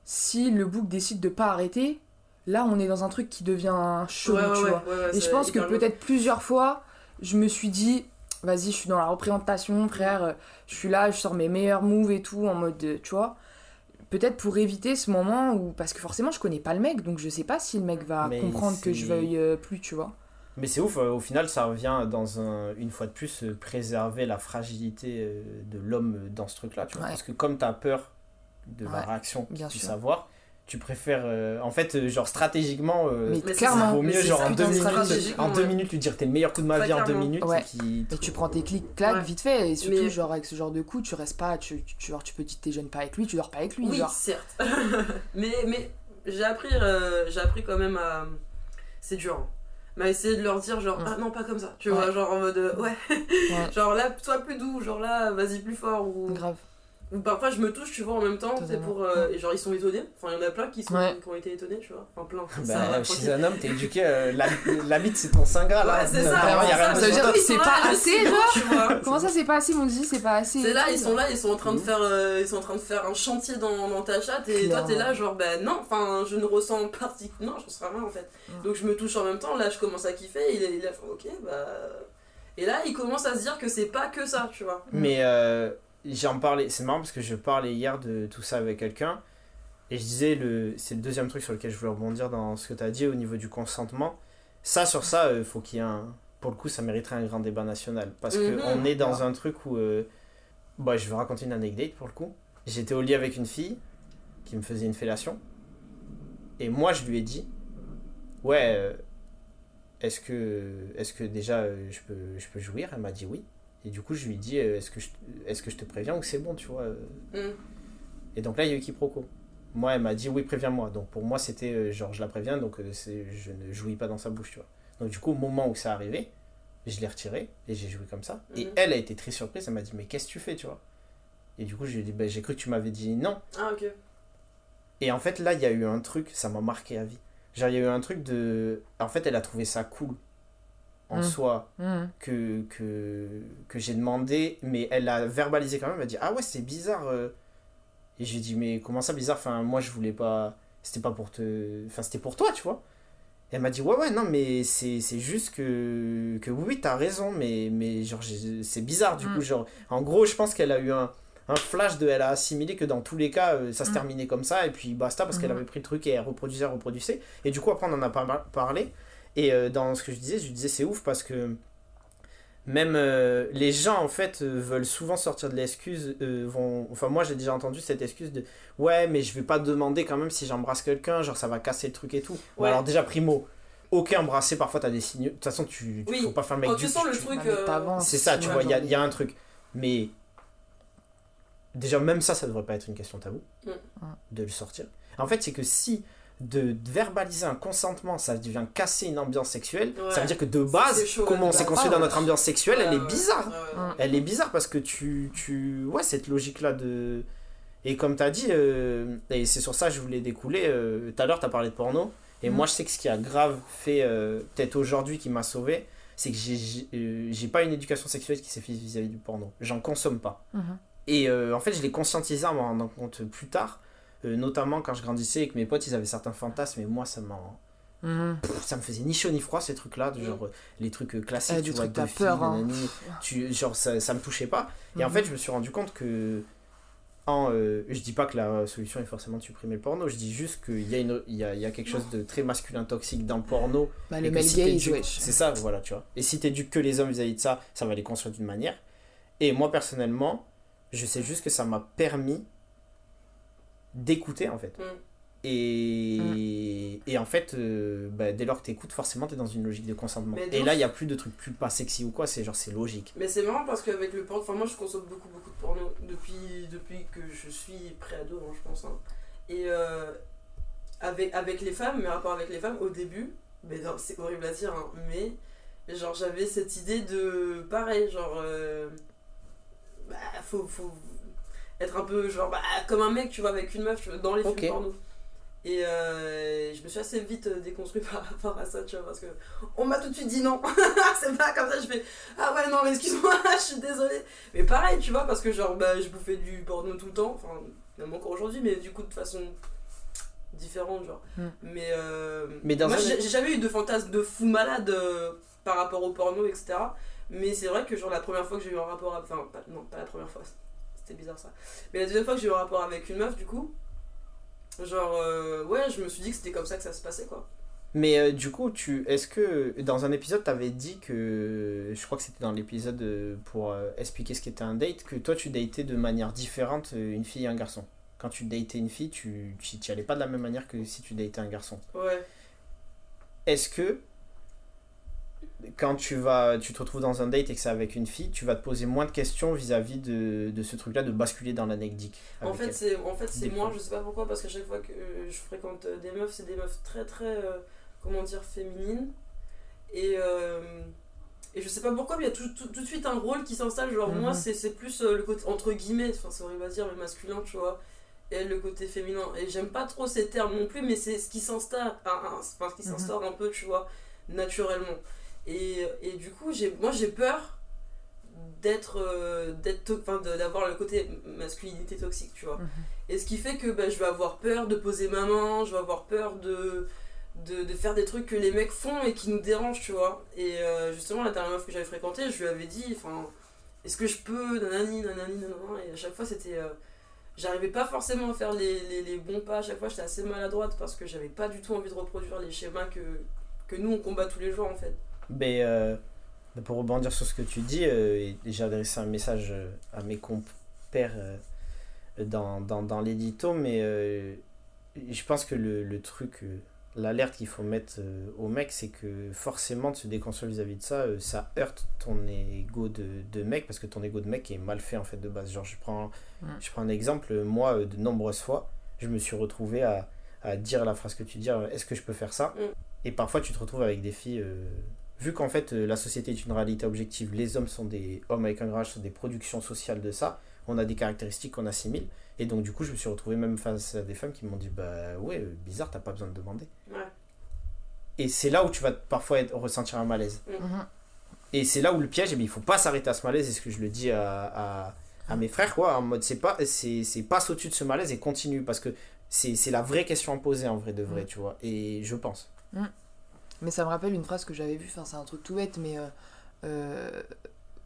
si le boug décide de pas arrêter, là, on est dans un truc qui devient chaud, Ouais, tu ouais, vois. ouais, ouais, Et je pense que peut-être plusieurs fois, je me suis dit, vas-y, je suis dans la représentation, frère, euh, je suis là, je sors mes meilleurs moves et tout, en mode, euh, tu vois. Peut-être pour éviter ce moment où. Parce que forcément, je connais pas le mec, donc je sais pas si le mec va Mais comprendre que je veuille euh, plus, tu vois. Mais c'est ouf, euh, au final, ça revient dans un, une fois de plus, euh, préserver la fragilité euh, de l'homme dans ce truc-là, tu vois. Ouais. Parce que comme tu as peur de la réaction bien du sûr. savoir, tu préfères, euh, en fait, euh, genre stratégiquement, euh, Mais mais c'est clairement, ça, vaut mieux, genre en deux, de minutes, en deux ouais. minutes, lui dire t'es le meilleur coup de ma vie en deux minutes, Ouais. et qui... Tu prends tes clics, clac, Ouais. vite fait, et surtout, Mais- genre, avec ce genre de coup, tu restes pas, tu, tu, genre, tu peux dire t'es jeune pas avec lui, tu dors pas avec lui, Oui, genre. certes. (laughs) mais mais j'ai appris, euh, j'ai appris quand même à. C'est dur. hein. Mais à essayer de leur dire, genre, Mm. ah non, pas comme ça. Tu vois, genre en mode, euh, ouais. Ouais, (laughs) Genre là, sois plus doux, genre là, vas-y plus fort. Ou, grave. Ou parfois je me touche, tu vois, en même temps. C'est pour. euh, et genre, ils sont étonnés. Enfin, il y en a plein qui, sont, Ouais. qui ont été étonnés, tu vois. Enfin, plein. Bah, chez un homme, t'es éduqué, euh, la, la (laughs) bite c'est ton saint graal. Ouais, hein. c'est ça. Vraiment, y a c'est rien ça, de ça veut dire que c'est pas là, assez, genre tu vois. Comment ça, c'est pas assez, mon dit, c'est pas assez. C'est là, ils sont là, ils sont en train de faire, euh, ils sont en train de faire un chantier dans, dans ta chatte et toi t'es là genre bah non, enfin je ne ressens particulièrement, non, je ressens rien en fait. Donc je me touche en même temps, là je commence à kiffer, il est, fait ok bah et là il commence à se dire que c'est pas que ça, tu vois. Mais euh, j'en parlais, c'est marrant parce que je parlais hier de tout ça avec quelqu'un et je disais, le, c'est le deuxième truc sur lequel je voulais rebondir dans ce que tu as dit au niveau du consentement. Ça, sur ça, il faut qu'il y ait un. Pour le coup, ça mériterait un grand débat national parce Mhm. qu'on est dans un truc où. euh, bah, je vais raconter une anecdote pour le coup. J'étais au lit avec une fille qui me faisait une fellation et moi je lui ai dit Ouais, euh, est-ce que, est que déjà euh, je peux, je peux jouir? Elle m'a dit oui. Et du coup, je lui dis, euh, est-ce que, je- est-ce que je te préviens ou c'est bon, tu vois euh. Mm. Et donc là, il y a eu quiproquo. Moi, elle m'a dit, oui, préviens-moi. Donc pour moi, c'était, euh, genre, je la préviens, donc je ne jouis pas dans sa bouche, tu vois. Donc du coup, au moment où ça arrivé, je l'ai retiré et j'ai joué comme ça. Et Mhm. elle a été très surprise, elle m'a dit, mais qu'est-ce que tu fais, tu vois? Et du coup, je lui ai dit, bah, j'ai cru que tu m'avais dit non. Ah ok. Et en fait, là, il y a eu un truc, ça m'a marqué à vie. Genre, il y a eu un truc de. En fait, elle a trouvé ça cool en Mm. soi Mhm. que, que, que j'ai demandé, mais elle a verbalisé quand même. Elle m'a dit Ah ouais, c'est bizarre. euh. Et j'ai dit Mais comment ça bizarre Enfin, moi, je voulais pas. C'était pas pour te. Enfin, c'était pour toi, tu vois. Et elle m'a dit Ouais, ouais, non, mais c'est c'est juste que. Que oui, t'as raison, mais, mais genre, c'est bizarre du Mm. coup. Genre, en gros, je pense qu'elle a eu un. Un flash de. Elle a assimilé que dans tous les cas, euh, ça se Mm. terminait comme ça, et puis basta, parce qu'elle avait pris le truc et elle reproduisait, reproduisait. Et du coup, après, on en a pas parlé. Et euh, dans ce que je disais, je disais c'est ouf parce que même euh, les gens en fait euh, veulent souvent sortir de l'excuse. euh, vont... Enfin, moi j'ai déjà entendu cette excuse de ouais, mais je vais pas demander quand même si j'embrasse quelqu'un, genre ça va casser le truc et tout. Ou alors, déjà, primo, ok, embrasser, parfois t'as des signes. De toute façon, tu, tu- Oui, faut pas faire le mec Quand du tu sens le tu- truc. Euh. C'est ça, tu Ouais, vois, il y a, genre, il y a un truc. Mais déjà, même ça, ça devrait pas être une question tabou Mm. de le sortir. En fait, c'est que si de verbaliser un consentement, ça devient casser une ambiance sexuelle, Ouais. ça veut dire que de base, chaud, comment on s'est construit dans notre ambiance sexuelle, elle est bizarre. ouais. Mm. Elle est bizarre parce que tu. tu... Ouais, cette logique-là de. Et comme tu as dit, euh, et c'est sur ça que je voulais découler, euh, tout à l'heure tu as parlé de porno, et Mhm. moi je sais que ce qui a grave fait, euh, peut-être aujourd'hui, qui m'a sauvé, c'est que j'ai- euh, j'ai pas une éducation sexuelle qui s'est faite vis-à-vis du porno. J'en consomme pas. Mhm. Et en fait, je l'ai conscientisé en m'en rendant compte plus tard, euh, notamment quand je grandissais et que mes potes ils avaient certains fantasmes, et moi ça m'en. Mhm. Ça me faisait ni chaud ni froid ces trucs là genre euh, les trucs euh, classiques Eh, tu vois filles, peur, hein. tu genre ça, ça me touchait pas et en Mhm. fait je me suis rendu compte que en, euh, je dis pas que la solution est forcément de supprimer le porno, je dis juste qu'il y, a une- il y, a, y a quelque chose de très masculin toxique dans le porno. Bah, et le que male si wesh. C'est ça, voilà, tu vois. Et si t'éduques que les hommes vis-à-vis de ça, ça va les construire d'une manière. Et moi, personnellement, je sais juste que ça m'a permis d'écouter, en fait. Mm. Et, et en fait, euh, bah, dès lors que t'écoutes, forcément, t'es dans une logique de consentement. Et là, il n'y a plus de trucs plus pas sexy ou quoi, c'est genre, c'est logique. Mais c'est marrant parce qu'avec le porno, enfin moi je consomme beaucoup beaucoup de porno depuis, depuis que je suis pré-ado, hein, je pense. hein. Et euh, avec, avec les femmes, mes rapports avec les femmes, au début, mais non, c'est horrible à dire, hein, mais genre j'avais cette idée de pareil, genre euh, bah, faut, faut être un peu genre bah, comme un mec, tu vois, avec une meuf vois, dans les films porno. Et euh, je me suis assez vite euh, déconstruit par rapport à ça, tu vois, parce que on m'a tout de suite dit non. (laughs) c'est pas comme ça, je fais ah ouais, non, mais excuse-moi, (laughs) je suis désolée. Mais pareil, tu vois, parce que genre, bah, je bouffais du porno tout le temps, enfin, même encore aujourd'hui, mais du coup, de façon différente, genre. Hmm. Mais, euh, Mais dans moi, j'ai jamais eu de fantasme de fou malade euh, par rapport au porno, etc. Mais c'est vrai que, genre, la première fois que j'ai eu un rapport, avec- enfin, pas- non, pas la première fois, c'était bizarre ça. Mais la deuxième fois que j'ai eu un rapport avec une meuf, du coup, genre, euh, ouais, je me suis dit que c'était comme ça que ça se passait, quoi. Mais euh, du coup, tu, est-ce que dans un épisode, t'avais dit que, je crois que c'était dans l'épisode euh, pour euh, expliquer ce qu'était un date, que toi tu datais de manière différente une fille et un garçon? Quand tu datais une fille, tu tu y allais pas de la même manière que si tu datais un garçon. Ouais. Est-ce que quand tu vas, tu te retrouves dans un date et que c'est avec une fille, tu vas te poser moins de questions vis-à-vis de, de ce truc-là, de basculer dans l'anecdique En fait, c'est en fait, c'est moi, je sais pas pourquoi, parce qu'à chaque fois que je fréquente des meufs, c'est des meufs très très, euh, comment dire, féminines. Et, euh, et je sais pas pourquoi, mais il y a tout, tout, tout de suite un rôle qui s'installe. Genre, Mhm. moi, c'est c'est plus euh, le côté, entre guillemets, enfin, c'est horrible à dire, mais masculin, tu vois. Et le côté féminin. Et j'aime pas trop ces termes non plus, mais c'est ce qui s'installe, enfin, ce qui Mhm. s'instaure un peu, tu vois, naturellement. Et, et du coup, j'ai moi, j'ai peur d'être euh, enfin, d'avoir le côté masculinité toxique tu vois. Mhm. et ce qui fait que bah, je vais avoir peur de poser ma main je vais avoir peur de, de, de faire des trucs que les mecs font et qui nous dérangent tu vois. Et euh, justement la dernière meuf que j'avais fréquentée je lui avais dit enfin est-ce que je peux nanani nanani nanana et à chaque fois c'était euh, j'arrivais pas forcément à faire les, les, les bons pas à chaque fois j'étais assez maladroite parce que j'avais pas du tout envie de reproduire les schémas que que nous on combat tous les jours en fait Mais euh, pour rebondir sur ce que tu dis, euh, j'ai adressé un message euh, à mes compères euh, dans, dans, dans l'édito, mais euh, je pense que le, le truc, euh, l'alerte qu'il faut mettre euh, au mec, c'est que forcément de se déconstruire vis-à-vis de ça, euh, ça heurte ton ego de, de mec, parce que ton ego de mec est mal fait en fait de base. Genre, je prends, je prends un exemple, moi, euh, de nombreuses fois, je me suis retrouvé à, à dire la phrase que tu dis, est-ce que je peux faire ça? Mm. Et parfois, tu te retrouves avec des filles. euh, vu qu'en fait, euh, la société est une réalité objective, les hommes sont des hommes avec un garage, sont des productions sociales de ça, on a des caractéristiques qu'on assimile. Et donc, du coup, je me suis retrouvé même face à des femmes qui m'ont dit Bah ouais, euh, bizarre, t'as pas besoin de demander. ouais Et c'est là où tu vas parfois être- ressentir un malaise. Mhm. Et c'est là où le piège, eh bien, il faut pas s'arrêter à ce malaise, et ce que je le dis à, à, à mes frères, quoi, en mode c'est pas, c'est, c'est passe au-dessus de ce malaise et continue, parce que c'est, c'est la vraie question à poser en vrai de vrai, Mm. tu vois. Et je pense. Mais ça me rappelle une phrase que j'avais vue, enfin c'est un truc tout bête, mais euh, euh,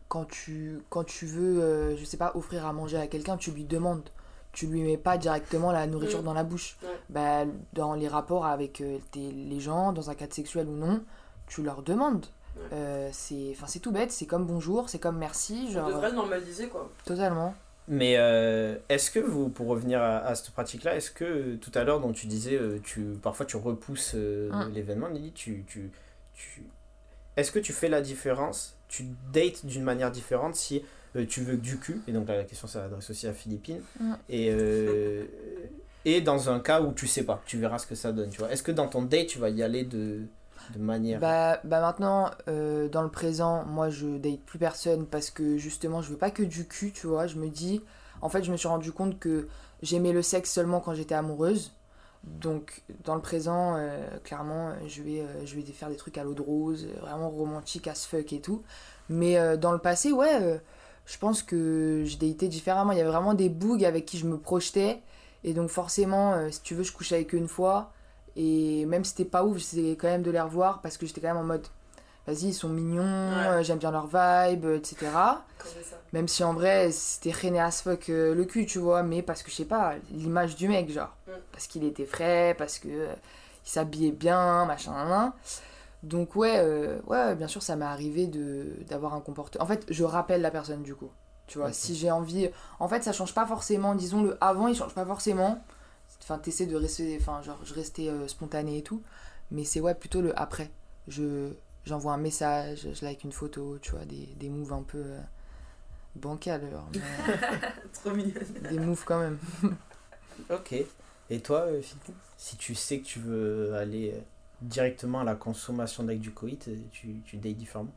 quand, tu, quand tu veux, euh, je sais pas, offrir à manger à quelqu'un, tu lui demandes. Tu lui mets pas directement la nourriture Mm. dans la bouche. Ouais. Bah, dans les rapports avec euh, tes- les gens, dans un cadre sexuel ou non, tu leur demandes. Ouais. C'est tout bête, c'est comme bonjour, c'est comme merci, on genre devrait le normaliser quoi totalement. Mais euh, est-ce que vous, pour revenir à, à cette pratique-là, est-ce que euh, tout à l'heure, dont tu disais, euh, tu, parfois tu repousses euh, Mm. l'événement, Lily, tu, tu, tu... est-ce que tu fais la différence Tu dates d'une manière différente si euh, tu veux que du cul, et donc là, la question s'adresse aussi à Philippine, Mm. et, et dans un cas où tu sais pas, tu verras ce que ça donne, tu vois. Est-ce que dans ton date, tu vas y aller de, de manière... Bah, bah maintenant, euh, dans le présent, moi je date plus personne parce que justement je veux pas que du cul, tu vois. Je me dis, en fait, je me suis rendu compte que j'aimais le sexe seulement quand j'étais amoureuse. Donc, dans le présent, euh, clairement, je vais, euh, je vais faire des trucs à l'eau de rose, vraiment romantique as fuck et tout. Mais dans le passé, ouais, je pense que je datais différemment. Il y avait vraiment des bougs avec qui je me projetais. Et donc, forcément, si tu veux, je couchais avec eux une fois. Et même si c'était pas ouf, j'essayais quand même de les revoir parce que j'étais quand même en mode vas-y, ils sont mignons, Ouais. euh, j'aime bien leur vibe, etc. Même si en vrai, c'était rené as fuck euh, le cul, tu vois, mais parce que je sais pas, l'image du mec, genre. Mm. Parce qu'il était frais, parce que euh, il s'habillait bien, machin, nan, nan. Donc, ouais, euh, ouais, bien sûr, ça m'est arrivé de d'avoir un comportement. En fait, je rappelle la personne, du coup. Tu vois, si j'ai envie. En fait, ça change pas forcément, disons, le avant, il change pas forcément. Enfin, t'essaies de rester. Enfin, genre, je restais euh, spontané et tout. Mais c'est, ouais, plutôt le après. Je. J'envoie un message, je like une photo, tu vois, des, des moves un peu euh, mais (laughs) Trop mignonne. (laughs) des moves quand même. (laughs) Ok. Et toi, euh, Philippe Si tu sais que tu veux aller euh, directement à la consommation d'actes du coït, euh, tu, tu dates différemment?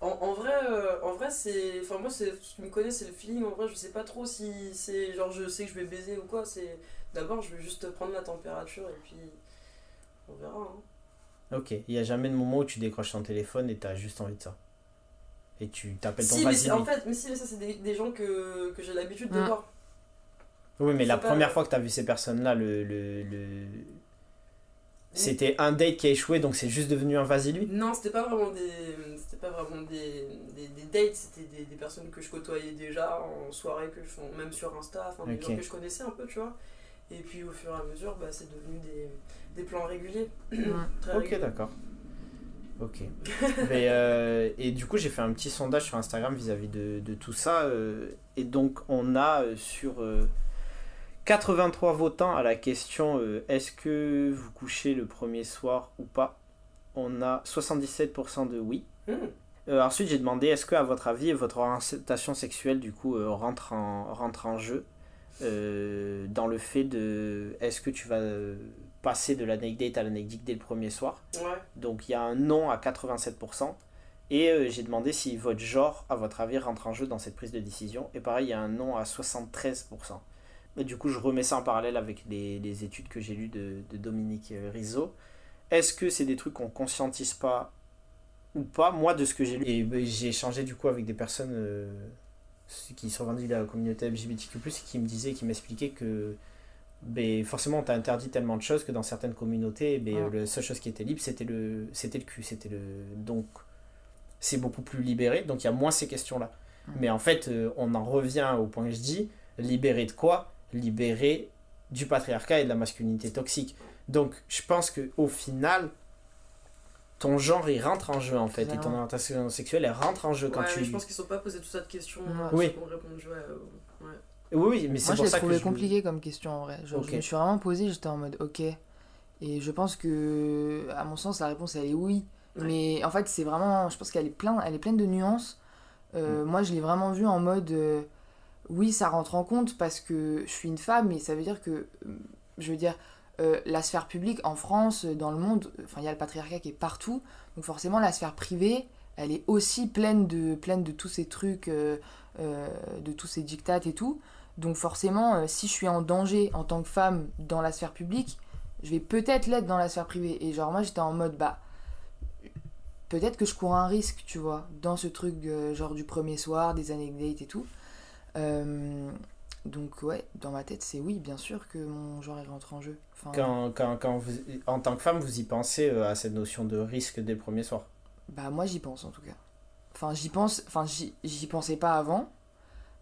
En, en vrai, euh, en vrai c'est. Enfin, moi, qui me connaît, c'est le feeling. En vrai, je sais pas trop si c'est. Genre, je sais que je vais baiser ou quoi. C'est. D'abord, je vais juste prendre la température et puis. On verra. Hein. Ok. Il n'y a jamais de moment où tu décroches ton téléphone et tu as juste envie de ça. Et tu t'appelles ton Si, mais en fait, mais si, mais ça, c'est des, des gens que, que j'ai l'habitude de Mm. voir. Oui, mais la pas- première fois que tu as vu ces personnes-là, le, le, le- c'était un date qui a échoué, donc c'est juste devenu un vas-y lui? Non, c'était pas vraiment des. C'était pas vraiment des, des, des dates, c'était des, des personnes que je côtoyais déjà en soirée, que je, même sur Insta, enfin des gens que je connaissais un peu, tu vois. Et puis au fur et à mesure, bah, c'est devenu des, des plans réguliers. Très Ok, d'accord. Ok. (laughs) Mais, euh, et du coup, j'ai fait un petit sondage sur Instagram vis-à-vis de, de tout ça. euh, et donc, on a euh, sur euh, 83 votants à la question est-ce que vous couchez le premier soir ou pas On a 77% de oui. Hmm. Ensuite, j'ai demandé est-ce que, à votre avis, votre orientation sexuelle du coup rentre, en, rentre en jeu? Euh, dans le fait de est-ce que tu vas euh, passer de l'anecdote à l'anecdote dès le premier soir? Ouais. donc il y a un non à 87%. Et euh, j'ai demandé si votre genre, à votre avis, rentre en jeu dans cette prise de décision. Et pareil, il y a un non à 73%. Et du coup, je remets ça en parallèle avec les, les études que j'ai lues de, de Dominique Rizzo. Est-ce que c'est des trucs qu'on conscientise pas ou pas? Moi, de ce que j'ai lu, et ben, j'ai échangé du coup avec des personnes euh, qui se revendiquent de la communauté LGBTQ+, et qui me disaient, qui m'expliquaient que ben, forcément, on t'a interdit tellement de choses que dans certaines communautés, ben, la seule chose qui était libre, c'était le, c'était le cul. C'était le... Donc, c'est beaucoup plus libéré, donc il y a moins ces questions-là. Mais en fait, euh, on en revient au point que je dis, libéré de quoi? Libéré du patriarcat et de la masculinité toxique. Donc, je pense que au final, ton genre, il rentre en jeu, en fait, et ton orientation sexuelle, elle rentre en jeu quand ouais, tu... mais je pense qu'ils ne sont pas posés tout ça de questions. Ouais. euh, Oui. répondu, ouais, euh, ouais. Oui, oui, mais c'est Moi, je pour l'ai ça que trouvé je... compliqué comme question en vrai. Genre. Je me suis vraiment posé, j'étais en mode ok. Et je pense que, à mon sens, la réponse elle est oui. Ouais. Mais en fait, c'est vraiment. Je pense qu'elle est, plein, elle est pleine de nuances. Euh, Moi, je l'ai vraiment vu en mode euh, oui, ça rentre en compte parce que je suis une femme et ça veut dire que. Je veux dire. Euh, la sphère publique en France, dans le monde, enfin il y a le patriarcat qui est partout, donc forcément la sphère privée, elle est aussi pleine de, pleine de tous ces trucs, euh, euh, de tous ces dictates et tout. Donc forcément, euh, si je suis en danger en tant que femme dans la sphère publique, je vais peut-être l'être dans la sphère privée. Et genre moi j'étais en mode bah peut-être que je cours un risque, tu vois, dans ce truc euh, genre du premier soir, des anecdotes et tout. Donc ouais, dans ma tête c'est oui, bien sûr que mon genre il rentre en jeu. Enfin, Quand, quand, quand vous, en tant que femme, vous y pensez euh, à cette notion de risque dès le premier soir? Bah moi j'y pense en tout cas. Enfin j'y pense, enfin j'y j'y pensais pas avant,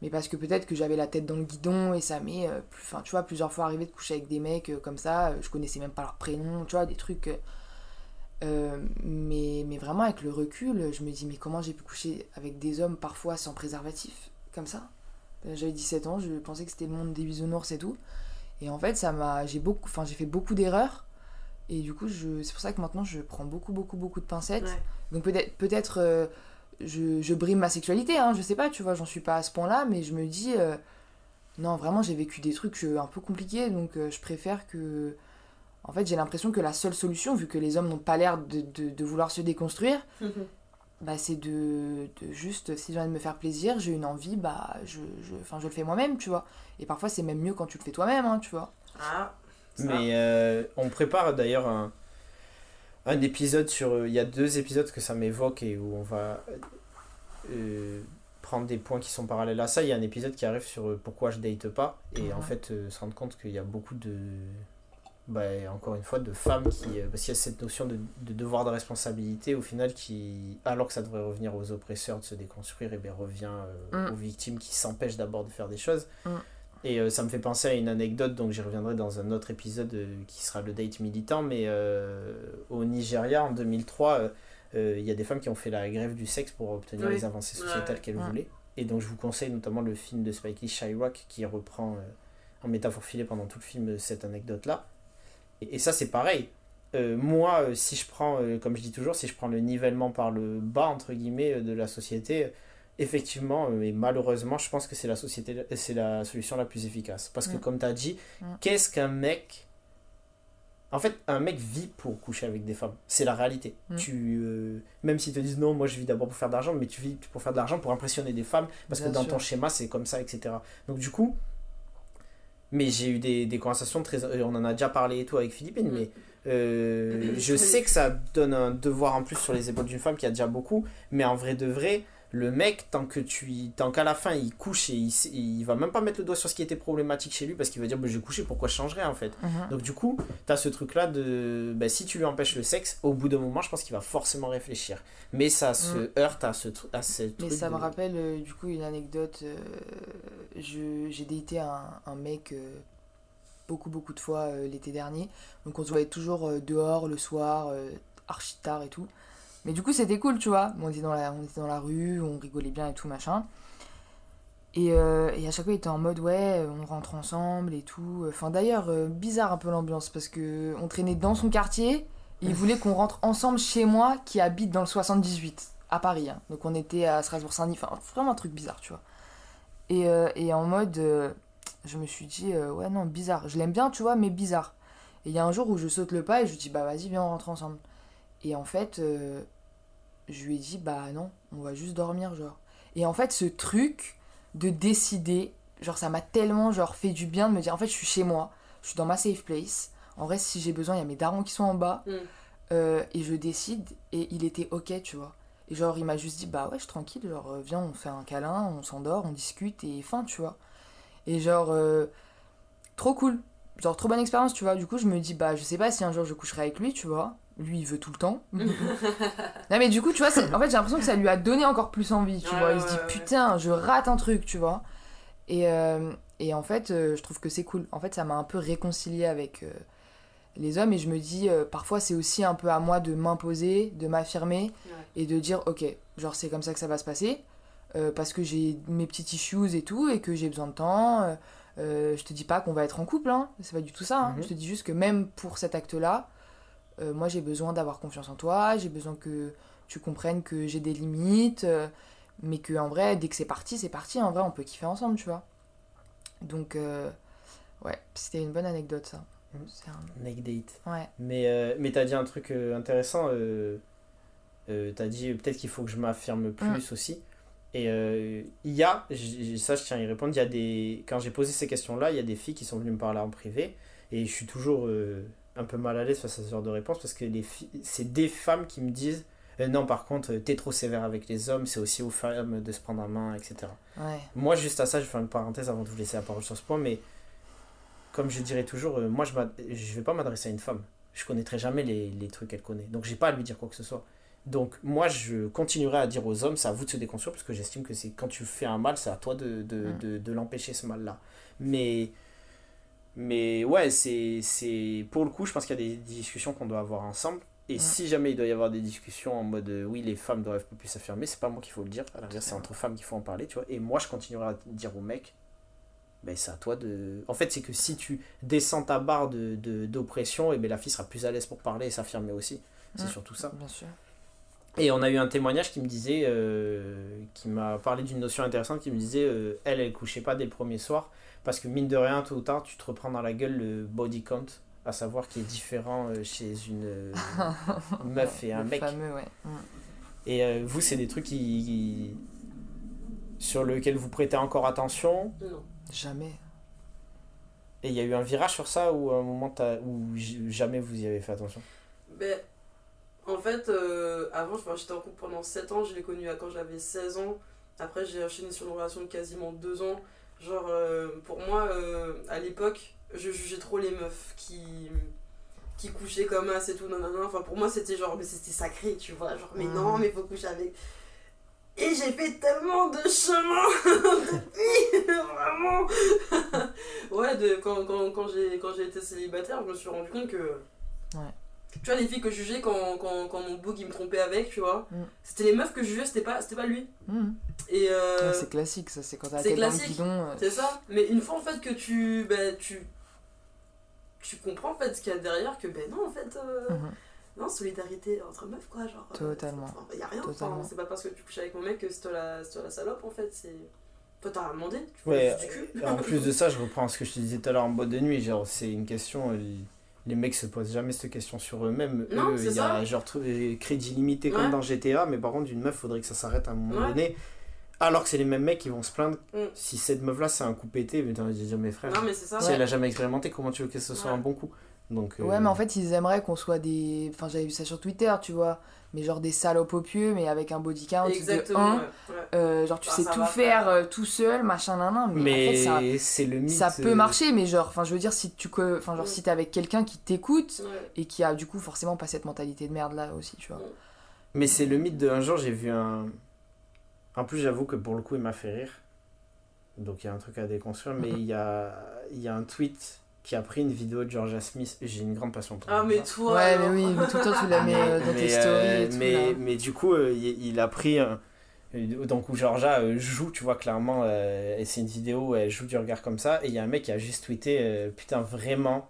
mais parce que peut-être que j'avais la tête dans le guidon et ça m'est, euh, plus- enfin tu vois, plusieurs fois arrivé de coucher avec des mecs euh, comme ça, euh, je connaissais même pas leur prénom, tu vois, des trucs. mais, mais vraiment avec le recul, je me dis mais comment j'ai pu coucher avec des hommes parfois sans préservatif, comme ça? J'avais 17 ans, je pensais que c'était le monde des bisounours et tout. Et en fait ça m'a, j'ai beaucoup, enfin j'ai fait beaucoup d'erreurs. Et du coup, je, c'est pour ça que maintenant je prends beaucoup, beaucoup, beaucoup de pincettes. Ouais. Donc peut-être, peut-être euh, je, je brime ma sexualité, hein, je sais pas, tu vois, j'en suis pas à ce point-là, mais je me dis, euh, non, vraiment, j'ai vécu des trucs euh, un peu compliqués, donc euh, je préfère que... En fait, j'ai l'impression que la seule solution, vu que les hommes n'ont pas l'air de, de, de vouloir se déconstruire, (laughs) bah, c'est de, de juste, si j'ai envie de me faire plaisir, j'ai une envie, bah, je, je, enfin, je le fais moi-même, tu vois. Et parfois, c'est même mieux quand tu le fais toi-même, hein, tu vois. Ah. Mais euh, on prépare d'ailleurs un, un épisode sur. euh, Il y a deux épisodes que ça m'évoque et où on va euh, prendre des points qui sont parallèles à ça. Il y a un épisode qui arrive sur pourquoi je date pas et en fait euh, se rendre compte qu'il y a beaucoup de bah, encore une fois, de femmes qui. euh, parce qu'il y a cette notion de, de devoir de responsabilité, au final, qui, alors que ça devrait revenir aux oppresseurs de se déconstruire, et bien revient euh, Mm. aux victimes qui s'empêchent d'abord de faire des choses. Mm. Et euh, ça me fait penser à une anecdote, donc j'y reviendrai dans un autre épisode qui sera le date militant, mais au Nigeria, en 2003, euh, euh, il y a des femmes qui ont fait la grève du sexe pour obtenir Oui. les avancées sociétales qu'elles Ouais. voulaient. Et donc je vous conseille notamment le film de Spike Lee, Shyrock, qui reprend en métaphore filée pendant tout le film cette anecdote-là. Et, et ça, c'est pareil. Euh, moi, euh, si je prends, euh, comme je dis toujours, si je prends le nivellement par le bas, entre guillemets, de la société, effectivement, et malheureusement, je pense que c'est la, société, c'est la solution la plus efficace. Parce que, Mm. comme tu as dit, Mm. qu'est-ce qu'un mec. En fait, un mec vit pour coucher avec des femmes. C'est la réalité. Mm. Tu, euh, même s'ils te disent non, moi je vis d'abord pour faire de l'argent, mais tu vis pour faire de l'argent pour impressionner des femmes, parce Bien que dans sûr. ton schéma, c'est comme ça, etc. Donc, du coup, mais j'ai eu des, des conversations très. On en a déjà parlé et tout avec Philippine, Mm. mais euh, je sais que ça donne un devoir en plus sur les épaules d'une femme qui a déjà beaucoup, mais en vrai de vrai, le mec, tant que tu y- tant qu'à la fin il couche et il, il va même pas mettre le doigt sur ce qui était problématique chez lui parce qu'il va dire bah, j'ai couché, pourquoi je changerais en fait? Mhm. Donc du coup, tu as ce truc là de bah, si tu lui empêches le sexe, au bout d'un moment, je pense qu'il va forcément réfléchir. Mais ça se Mm. heurte à ce, à ce truc. Mais ça me rappelle euh, du coup une anecdote. euh, je- J'ai daté un, un mec euh, beaucoup beaucoup de fois l'été dernier. Donc on se voyait toujours dehors le soir, archi tard et tout. Mais du coup c'était cool, tu vois. On était, dans la, on était dans la rue, on rigolait bien et tout machin. Et, euh, et à chaque fois il était en mode ouais, on rentre ensemble et tout. Enfin d'ailleurs, euh, bizarre un peu l'ambiance parce que on traînait dans son quartier. et il voulait qu'on rentre ensemble chez moi qui habite dans le 78 à Paris. hein. Donc on était à Strasbourg-Saint-Denis, enfin vraiment un truc bizarre, tu vois. Et, euh, et en mode, euh, je me suis dit, euh, ouais non, bizarre. Je l'aime bien, tu vois, mais bizarre. Et il y a un jour où je saute le pas et je lui dis, bah vas-y, viens, on rentre ensemble. Et en fait, euh, je lui ai dit, bah non, on va juste dormir, genre. Et en fait, ce truc de décider, genre ça m'a tellement genre fait du bien de me dire, en fait, je suis chez moi, je suis dans ma safe place. En vrai, si j'ai besoin, il y a mes darons qui sont en bas. Mm. Euh, et je décide, et il était ok, tu vois. Et genre, il m'a juste dit, bah ouais, je suis tranquille, genre, euh, viens, on fait un câlin, on s'endort, on discute, et fin, tu vois. Et genre, euh, trop cool. Genre, trop bonne expérience, tu vois. Du coup, je me dis, bah, je sais pas si un jour je coucherai avec lui, tu vois. Lui, il veut tout le temps. (laughs) non, mais du coup, tu vois, en fait, j'ai l'impression que ça lui a donné encore plus envie, tu Ouais, vois. Il se dit, ouais. putain, je rate un truc, tu vois. Et, euh, et en fait, euh, je trouve que c'est cool. En fait, ça m'a un peu réconcilié avec euh, les hommes. Et je me dis, parfois, c'est aussi un peu à moi de m'imposer, de m'affirmer et de dire, ok, genre, c'est comme ça que ça va se passer. parce que j'ai mes petits issues et tout, et que j'ai besoin de temps. je te dis pas qu'on va être en couple, hein. c'est pas du tout ça. hein. Mhm. Je te dis juste que même pour cet acte-là, euh, moi j'ai besoin d'avoir confiance en toi, j'ai besoin que tu comprennes que j'ai des limites, euh, mais que en vrai, dès que c'est parti, c'est parti. En vrai, on peut kiffer ensemble, tu vois. Donc, euh, ouais, c'était une bonne anecdote ça. Mhm. C'est un- Naked date. Ouais. Mais, mais t'as dit un truc intéressant. T'as dit peut-être qu'il faut que je m'affirme plus aussi. Et il y a, ça je tiens à y répondre, il y a des, quand j'ai posé ces questions-là, il y a des filles qui sont venues me parler en privé. Et je suis toujours un peu mal à l'aise face à ce genre de réponse parce que c'est des femmes qui me disent euh, non, par contre, euh, t'es trop sévère avec les hommes, c'est aussi aux femmes de se prendre en main, etc. Ouais. Moi, juste à ça, je vais faire une parenthèse avant de vous laisser la parole sur ce point, mais comme je dirais toujours, euh, moi, je ne vais pas m'adresser à une femme. Je connaîtrai jamais les, les trucs qu'elle connaît. Donc, j'ai pas à lui dire quoi que ce soit. Donc, moi, je continuerai à dire aux hommes, c'est à vous de se déconstruire, parce que j'estime que c'est quand tu fais un mal, c'est à toi de, de, Mm. de, de l'empêcher, ce mal-là. Mais, mais ouais, c'est c'est pour le coup, je pense qu'il y a des discussions qu'on doit avoir ensemble. Et Ouais. si jamais il doit y avoir des discussions en mode euh, oui, les femmes doivent plus s'affirmer, c'est pas moi qu'il faut le dire. À l'inverse, c'est entre femmes qu'il faut en parler, tu vois. Et moi, je continuerai à dire aux mecs, ben, c'est à toi de. En fait, c'est que si tu descends ta barre d'oppression, de, d'oppression et ben, la fille sera plus à l'aise pour parler et s'affirmer aussi. C'est surtout ça. Bien sûr. Et on a eu un témoignage qui me disait, euh, qui m'a parlé d'une notion intéressante, qui me disait, euh, elle, elle couchait pas dès le premier soir, parce que mine de rien, tôt ou tard, tu te reprends dans la gueule le body count, à savoir qui est différent euh, chez une euh, (laughs) meuf et un Le mec. fameux, ouais. Mm. Et euh, vous, c'est des trucs qui, qui- sur lesquels vous prêtez encore attention. Non. Jamais. Et il y a eu un virage sur ça ou un moment où jamais vous y avez fait attention? Ben, en fait, euh, avant, j'étais en couple pendant 7 ans, je l'ai connu à quand j'avais 16 ans. Après, j'ai enchaîné sur une relation de quasiment 2 ans. Genre, euh, pour moi, euh, à l'époque, je jugeais trop les meufs qui qui couchaient comme as et tout nanana enfin pour moi c'était genre mais c'était sacré tu vois. Genre mais non mais faut coucher avec. Et j'ai fait tellement de chemin (laughs) depuis vraiment. (laughs) Ouais de quand, quand, quand j'ai été célibataire je me suis rendu compte que Ouais. Tu vois les filles que je jugeais quand, quand, quand mon beau qui me trompait avec tu vois Mhm. c'était les meufs que je jugeais c'était pas c'était pas lui Mhm. et euh, Ouais, c'est classique, ça, c'est quand t'as la c'est tête euh, c'est ça. Mais une fois en fait que tu. Bah, tu. Tu comprends en fait ce qu'il y a derrière, que ben non en fait. euh, mhm. Non, solidarité entre meufs quoi, genre. Totalement. enfin, y a rien, enfin, c'est pas parce que tu couches avec mon mec que c'est toi la, c'est toi la salope en fait, c'est. Toi t'as rien demandé, tu Ouais, du cul. en plus de ça, je reprends ce que je te disais tout à l'heure en boîte de nuit. Genre, c'est une question. euh, Les mecs se posent jamais cette question sur eux-mêmes. Non, Eux, c'est il y a ça. genre euh, crédit limité comme Ouais. dans GTA, mais par contre, une meuf, faudrait que ça s'arrête à un moment Ouais. donné. Alors que c'est les mêmes mecs qui vont se plaindre. Mm. Si cette meuf-là, c'est un coup pété, mais de dire, mes frères, Non mais c'est ça. si Ouais. elle a jamais expérimenté, comment tu veux que ce soit Ouais. un bon coup? Donc, euh, Ouais, mais en fait, ils aimeraient qu'on soit des. Enfin, j'avais vu ça sur Twitter, tu vois. Mais genre des salopes au pieu, mais avec un body count Exactement. de 1. ouais, ouais. Euh, genre, tu Ah, sais tout faire faire. euh, tout seul, machin, nan, nan. Mais, en fait, ça, Mais c'est le mythe. ça peut euh, marcher, mais genre, enfin, je veux dire, si tu enfin, genre, Mm. si t'es avec quelqu'un qui t'écoute et qui a du coup forcément pas cette mentalité de merde là aussi, tu vois. Mais c'est le mythe de un jour, j'ai vu un. En plus, j'avoue que pour le coup, il m'a fait rire. Donc il y a un truc à déconstruire. Mais Mhm. il y a, il y a un tweet qui a pris une vidéo de Georgia Smith. J'ai une grande passion pour Ah mais toi. ouais, mais oui, mais tout le temps tu la mets euh, dans tes mais, stories euh, et tout. mais, là. mais du coup, euh, il, il a pris. un- euh, donc où Georgia euh, joue, tu vois clairement, euh, et c'est une vidéo où elle joue du regard comme ça, et il y a un mec qui a juste tweeté, euh, putain vraiment,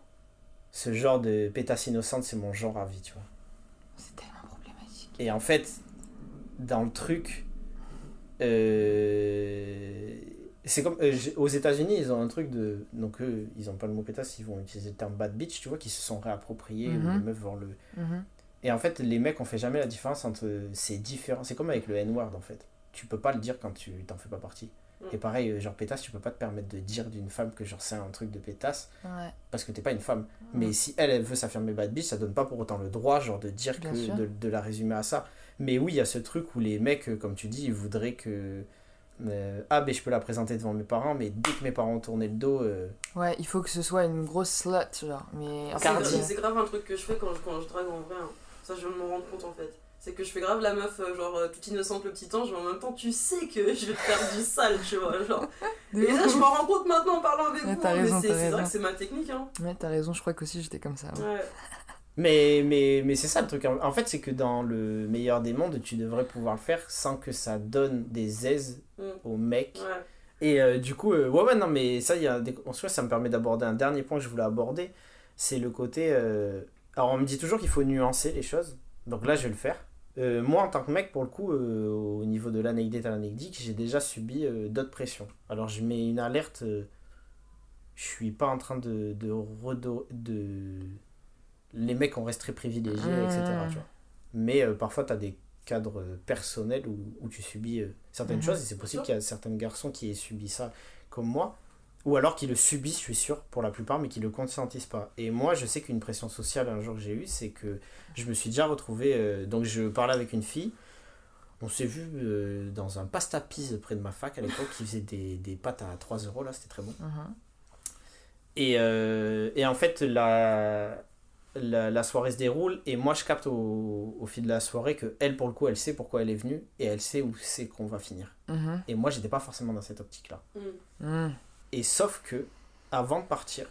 ce genre de pétasse innocente, c'est mon genre à vie, tu vois. C'est tellement problématique. Et en fait, dans le truc, euh, c'est comme euh, aux États-Unis, ils ont un truc de. Donc, eux, ils ont pas le mot pétasse, ils vont utiliser le terme bad bitch, tu vois, qui se sont réappropriés, Mhm. les meufs vont le. Mhm. Et en fait, les mecs, on fait jamais la différence entre ces différents. C'est comme avec le N-word en fait. Tu peux pas le dire quand tu t'en fais pas partie. Mm. Et pareil, euh, genre pétasse, tu peux pas te permettre de dire d'une femme que genre c'est un truc de pétasse Ouais. parce que t'es pas une femme. Mais si elle, elle veut s'affirmer bad bitch, ça donne pas pour autant le droit, genre, de dire Bien que. De, de la résumer à ça. Mais oui, il y a ce truc où les mecs, euh, comme tu dis, ils voudraient que. Euh, ah, ben je peux la présenter devant mes parents, mais dès que mes parents ont tourné le dos. euh, Ouais, il faut que ce soit une grosse slut, genre. Mais C'est Cardi. gra- C'est grave un truc que je fais quand je, quand je drague en vrai. hein. Ça, je viens de m'en rendre compte en fait. C'est que je fais grave la meuf, euh, genre euh, toute innocente le petit ange, mais en même temps, tu sais que je vais te faire du sale, tu vois. Genre. Et là, je m'en rends compte maintenant en parlant avec Ouais, vous. t'as hein, raison, mais c'est vrai que c'est ma technique. Hein. Ouais, t'as raison, je crois qu'aussi j'étais comme ça. ouais. Ouais. Mais, mais, mais c'est ça le truc. En fait, c'est que dans le meilleur des mondes, tu devrais pouvoir le faire sans que ça donne des aises Mm. aux mecs. Ouais. Et euh, du coup, euh, ouais, ouais, non, mais ça, y a des... en soi, ça me permet d'aborder un dernier point que je voulais aborder. C'est le côté. euh, Alors, on me dit toujours qu'il faut nuancer les choses. Donc là, je vais le faire. Euh, moi, en tant que mec, pour le coup, au niveau de l'anecdote à l'anecdote, j'ai déjà subi d'autres pressions. Alors, je mets une alerte. je suis pas en train de. de, de... Les mecs, on reste très privilégiés, Mmh. etc. tu vois. Mais euh, parfois, tu as des cadres euh, personnels où, où tu subis euh, certaines Mhm. choses. Et c'est possible qu'il y a certains garçons qui aient subi ça comme moi. Ou alors qui le subissent, je suis sûr, pour la plupart, mais qui le conscientisent pas. Et moi, je sais qu'une pression sociale un jour que j'ai eue, c'est que je me suis déjà retrouvé. euh, donc, je parlais avec une fille. On s'est vu euh, dans un pasta pise près de ma fac à l'époque qui faisait des, des pâtes à 3 euros, là, c'était très bon. Mhm. Et, euh, et en fait, la, la, la soirée se déroule et moi, je capte au, au fil de la soirée que elle, pour le coup, elle sait pourquoi elle est venue et elle sait où c'est qu'on va finir. Mhm. Et moi, j'étais pas forcément dans cette optique-là. Mm. Mhm. Et sauf que, avant de partir,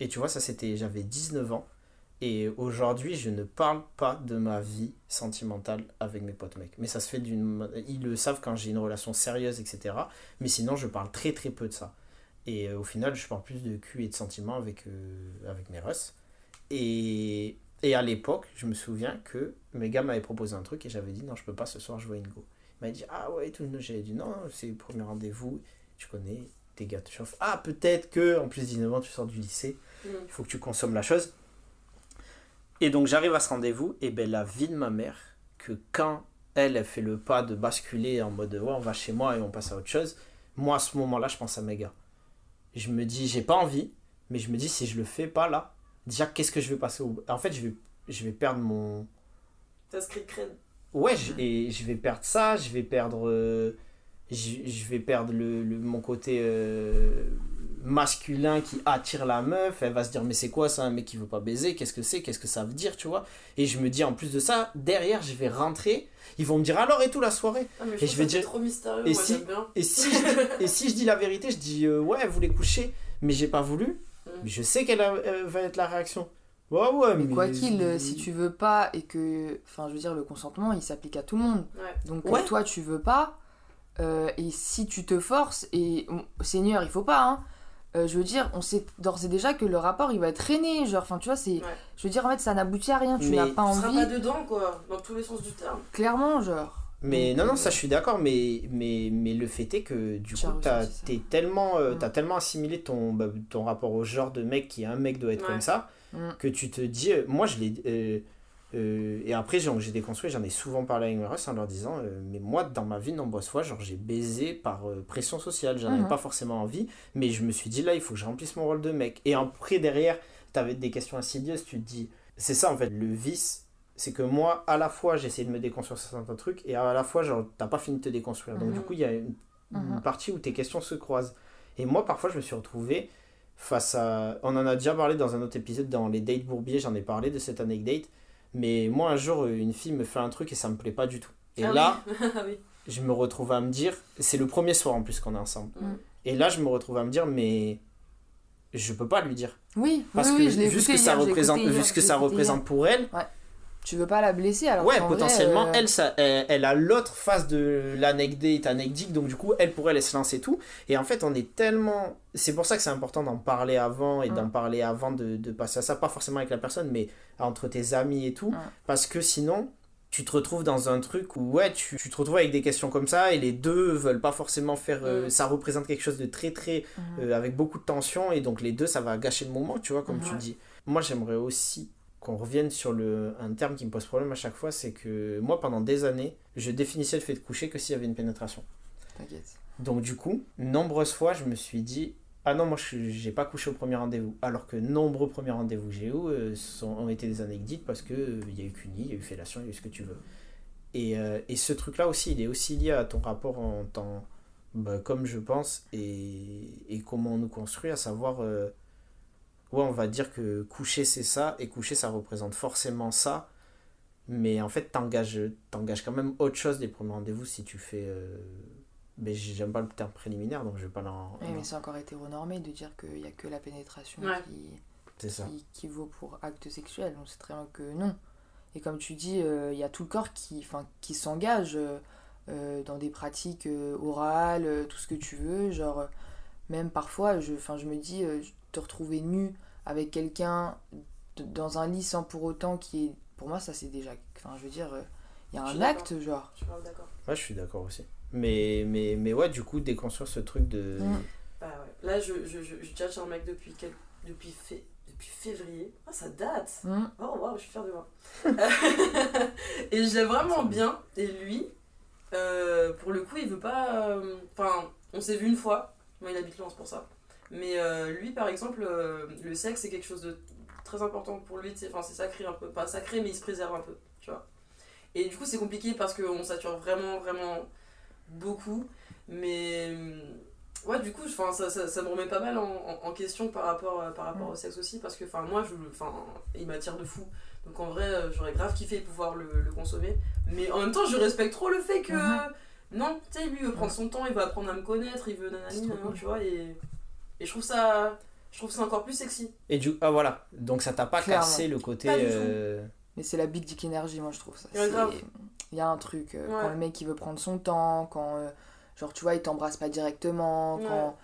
et tu vois, ça c'était, j'avais 19 ans, et aujourd'hui, je ne parle pas de ma vie sentimentale avec mes potes mecs. Mais ça se fait d'une. Ils le savent quand j'ai une relation sérieuse, etc. Mais sinon, je parle très très peu de ça. Et euh, au final, je parle plus de cul et de sentiments avec, euh, avec mes russes. Et, et à l'époque, je me souviens que mes gars m'avaient proposé un truc et j'avais dit non, je peux pas ce soir, je vois Ingo. Il m'a dit ah ouais, tout J'avais dit non, c'est le premier rendez-vous, tu connais, tes gars te chauffent. Ah, peut-être que, en plus 19 ans, tu sors du lycée, Mm. il faut que tu consommes la chose. Et donc j'arrive à ce rendez-vous, et ben la vie de ma mère, que quand elle, elle fait le pas de basculer en mode ouais, on va chez moi et on passe à autre chose, moi à ce moment-là, je pense à mes gars. Je me dis, j'ai pas envie, mais je me dis, si je le fais pas là, déjà, qu'est-ce que je vais passer au. En fait, je vais, je vais perdre mon. T'as script cred. Ouais, je, et je vais perdre ça, je vais perdre. euh, je, je vais perdre le, le- mon côté euh, masculin qui attire la meuf. Elle va se dire, mais c'est quoi ça, un mec qui veut pas baiser? Qu'est-ce que c'est? Qu'est-ce que ça veut dire, tu vois? Et je me dis, en plus de ça, derrière, je vais rentrer. Ils vont me dire alors et tout la soirée. Ah, mais Et je, vais dire- trop mystérieux, et moi si- bien. Et si, je dis, et si je dis la vérité, je dis, euh, ouais, elle voulait coucher, mais j'ai pas voulu. Mais je sais quelle euh, va être la réaction. Ouais, ouais, mais. Mais quoi qu'il, euh, si tu veux pas et que. Enfin, je veux dire, le consentement, il s'applique à tout le monde. Ouais. Donc, Ouais. toi, tu veux pas. euh, et si tu te forces, et Seigneur, il faut pas, hein. euh, je veux dire, on sait d'ores et déjà que le rapport il va être traîné. Genre, enfin, tu vois, c'est. Ouais. Je veux dire, en fait, ça n'aboutit à rien. Tu n'as pas Tu seras envie. pas dedans, quoi, dans tous les sens du terme. Clairement, genre. Mais Donc, non, non, ça je suis d'accord, mais, mais, mais le fait est que du Tu as coup, t'as tellement, euh, Mm. t'as tellement assimilé ton, bah, ton rapport au genre de mec qui est un mec doit être Ouais. comme ça, Mm. que tu te dis, euh, moi je l'ai. euh, euh, et après, j'ai déconstruit, j'en ai souvent parlé avec mes refs en leur disant, euh, mais moi dans ma vie, de nombreuses fois, genre j'ai baisé par euh, pression sociale, j'en avais Mhm. pas forcément envie, mais je me suis dit là, il faut que je remplisse mon rôle de mec. Et après, derrière, t'avais des questions insidieuses, tu te dis, c'est ça en fait, le vice. C'est que moi, à la fois, j'essaie de me déconstruire sur certains trucs, et à la fois, genre, t'as pas fini de te déconstruire. Donc, Mhm. du coup, il y a une, une Mhm. partie où tes questions se croisent. Et moi, parfois, je me suis retrouvé face à. On en a déjà parlé dans un autre épisode, dans les dates bourbiers, j'en ai parlé de cette anecdote. Mais moi, un jour, une fille me fait un truc et ça me plaît pas du tout. Et Ah là, oui. (laughs) Ah oui. je me retrouve à me dire. C'est le premier soir en plus qu'on est ensemble. Mm. Et là, je me retrouve à me dire, mais. Je peux pas lui dire. Oui, Parce oui, que oui, je vu écouté que ça représente, vu ce que je l'ai ça écouté représente pour elle, Tu veux pas la blesser alors ouais, vrai, potentiellement, euh, elle, ça, elle, elle a l'autre face de l'anecdote anecdique, donc du coup, elle pourrait se lancer tout. Et en fait, on est tellement. C'est pour ça que c'est important d'en parler avant et Mm. d'en parler avant de, de passer à ça, pas forcément avec la personne, mais entre tes amis et tout. Mm. Parce que sinon, tu te retrouves dans un truc où, ouais, tu, tu te retrouves avec des questions comme ça et les deux veulent pas forcément faire. euh, Mm. Ça représente quelque chose de très, très. Euh, avec beaucoup de tension et donc les deux, ça va gâcher le moment, tu vois, comme tu dis. Moi, j'aimerais aussi qu'on revienne sur le, un terme qui me pose problème à chaque fois, c'est que moi, pendant des années, je définissais le fait de coucher que s'il y avait une pénétration. T'inquiète. Donc du coup, nombreuses fois, je me suis dit, ah non, moi, je j'ai pas couché au premier rendez-vous. Alors que nombreux premiers rendez-vous que j'ai eu euh, sont, ont été des anecdotes parce que euh, il y a eu cuni, il y a eu fellation, il y a eu ce que tu veux. Et, euh, et ce truc-là aussi, il est aussi lié à ton rapport en tant, bah, comme je pense, et, et comment on nous construit, à savoir, euh, ouais, on va dire que coucher c'est ça, et coucher ça représente forcément ça, mais en fait, t'engages, t'engages quand même autre chose des premiers rendez-vous si tu fais. euh, mais j'aime pas le terme préliminaire, donc je vais pas l'en. Oui, mais c'est encore hétéronormé de dire qu'il n'y a que la pénétration Ouais. qui, C'est ça. qui, qui vaut pour acte sexuel. On sait très bien que non. Et comme tu dis, euh, il y a tout le corps qui, enfin, qui s'engage euh, dans des pratiques euh, orales, tout ce que tu veux. Genre, même parfois, je, enfin, je me dis, euh, te retrouver nu avec quelqu'un dans un lit sans pour autant qui est. Pour moi, ça c'est déjà. Enfin, je veux dire, euh, il y a un acte, genre. Je suis d'accord. Ouais, je suis d'accord aussi. Mais, mais, mais ouais, du coup, déconstruire ce truc de. Mm. Bah ouais. Là, je, je, je, je judge un mec depuis, quel... depuis, fé... depuis février. Ah, ça date Hmm. Oh waouh, je suis fière de moi. (laughs) et je l'aime vraiment bien. Et lui, euh, pour le coup, il veut pas. euh, Enfin, on s'est vu une fois. Moi, il habite Lens pour ça. Mais euh, lui, par exemple, euh, le sexe, c'est quelque chose de très important pour lui. Enfin, c'est sacré un peu. Pas sacré, mais il se préserve un peu. Tu vois. Et du coup, c'est compliqué parce qu'on sature vraiment, vraiment beaucoup. Mais. Ouais, du coup, ça, ça, ça me remet pas mal en, en- en question par rapport, euh, par rapport au sexe aussi, parce que moi, je, il m'attire de fou. Donc en vrai, euh, j'aurais grave kiffé pouvoir le, le consommer. Mais en même temps, je respecte trop le fait que. Mhm. Non, tu sais, lui, il veut prendre son temps, il veut apprendre à me connaître, il veut nanani, tu vois, et, et je trouve ça. Je trouve ça encore plus sexy. Et du ah voilà. Donc ça t'a pas Clairement. cassé le côté. Euh, Mais c'est la big dick énergie, moi je trouve ça. Il y a un truc, euh, Ouais. quand le mec il veut prendre son temps, quand, euh, genre, tu vois, il t'embrasse pas directement, Ouais. quand,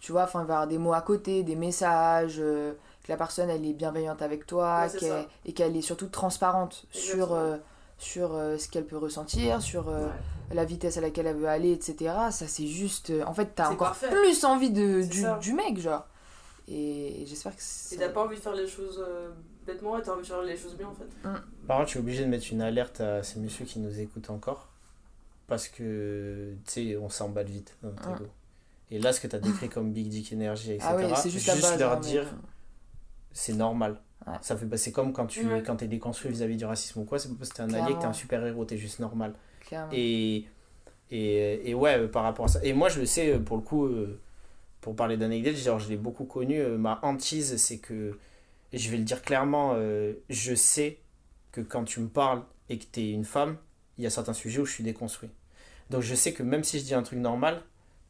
tu vois, enfin, il va y avoir des mots à côté, des messages, euh, que la personne elle est bienveillante avec toi, Ouais, et qu'elle est surtout transparente sur, euh, sur euh, ce qu'elle peut ressentir, sur euh, Ouais. La vitesse à laquelle elle veut aller, etc. Ça c'est juste. euh, en fait, t'as encore parfait. plus envie de, du, mec, genre. Et j'espère que Et c'est. t'as pas envie de faire les choses euh, bêtement, et t'as envie de faire les choses bien en fait. Par contre, je suis obligé de mettre une alerte à ces messieurs qui nous écoutent encore. Parce que, tu sais, on s'emballe vite dans notre ego. Et là, ce que tu as décrit comme Big Dick Énergie, etc., Ah oui, c'est juste, base. leur hein, mais- dire, c'est normal. Ouais. Ça fait, bah, c'est comme quand tu Ouais. quand es déconstruit vis-à-vis du racisme ou quoi, c'est pas parce que t'es un allié que t'es un super héros, t'es juste normal. Et Et, et ouais, par rapport à ça. Et moi, je le sais, pour le coup, euh, pour parler d'anecdote, genre, je l'ai beaucoup connu. euh, ma hantise, c'est que, je vais le dire clairement, euh, je sais que quand tu me parles et que tu es une femme, il y a certains sujets où je suis déconstruit. Donc je sais que même si je dis un truc normal,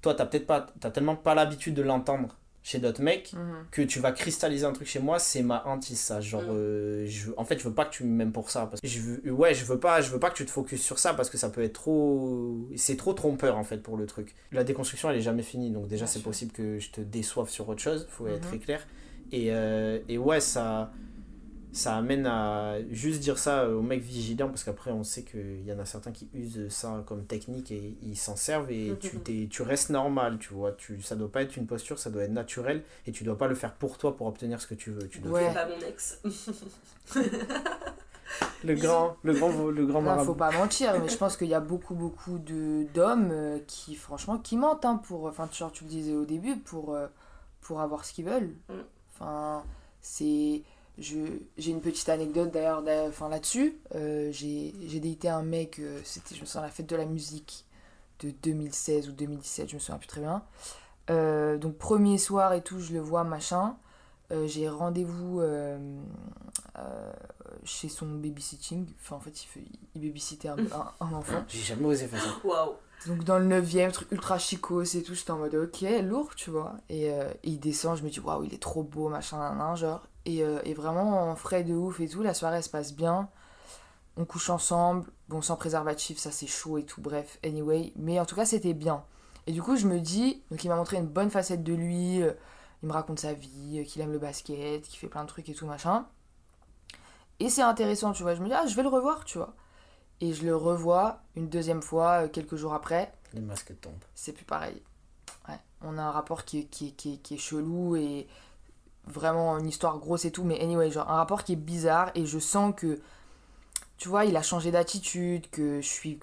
toi, t'as peut-être pas, tellement pas l'habitude de l'entendre chez d'autres mecs Mhm. que tu vas cristalliser un truc chez moi, c'est ma hantise ça. Genre, Mm. euh, je, en fait, je veux pas que tu m'aimes pour ça. Parce que je veux, ouais, je veux pas, je veux pas que tu te focuses sur ça parce que ça peut être trop, c'est trop trompeur en fait pour le truc. La déconstruction, elle est jamais finie, donc déjà c'est possible que je te déçoive sur autre chose. Faut être Mhm. très clair. Et, euh, et ouais, ça, ça amène à juste dire ça aux mecs vigilants parce qu'après on sait qu'il y en a certains qui usent ça comme technique et ils s'en servent et tu, t'es- tu restes normal, tu vois. Tu, ça doit pas être une posture, ça doit être naturel et tu dois pas le faire pour toi pour obtenir ce que tu veux. Tu dois Ouais. Pas mon ex. (laughs) Le grand, le grand, le grand Non, faut pas mentir, mais je pense qu'il y a beaucoup, beaucoup de d'hommes euh, qui, franchement, qui mentent, hein, pour, enfin, genre, tu le disais au début, pour, euh, pour avoir ce qu'ils veulent. Mm. Enfin, c'est... je- J'ai une petite anecdote d'ailleurs enfin, là-dessus. Euh, J'ai j'ai daté un mec, euh, c'était, je me souviens, la fête de la musique de 2016 ou 2017, je me souviens plus très bien. Euh, donc, premier soir et tout, je le vois, machin. Euh, J'ai rendez-vous euh, euh, chez son babysitting. Enfin, en fait, il, babysitait un, un, un enfant. J'ai jamais osé faire ça. Waouh. Donc dans le 9ème, truc ultra chicos et tout, j'étais en mode ok, lourd, tu vois. Et, euh, il descend, je me dis waouh, il est trop beau, machin, nan, nan, genre. Et, euh, et vraiment, en frais de ouf et tout, la soirée se passe bien. On couche ensemble, bon, sans préservatif, ça c'est chaud et tout, bref, anyway. Mais en tout cas, c'était bien. Et du coup, je me dis, donc il m'a montré une bonne facette de lui, euh, il me raconte sa vie, qu'il aime le basket, qu'il fait plein de trucs et tout, machin. Et c'est intéressant, tu vois. Je me dis, ah, je vais le revoir, tu vois. Et je le revois une deuxième fois, euh, quelques jours après Les masques tombent. c'est plus pareil. Ouais. On a un rapport qui est, qui, est, qui, est, qui est chelou et vraiment une histoire grosse et tout, mais anyway, genre un rapport qui est bizarre et je sens que, tu vois, il a changé d'attitude, que je suis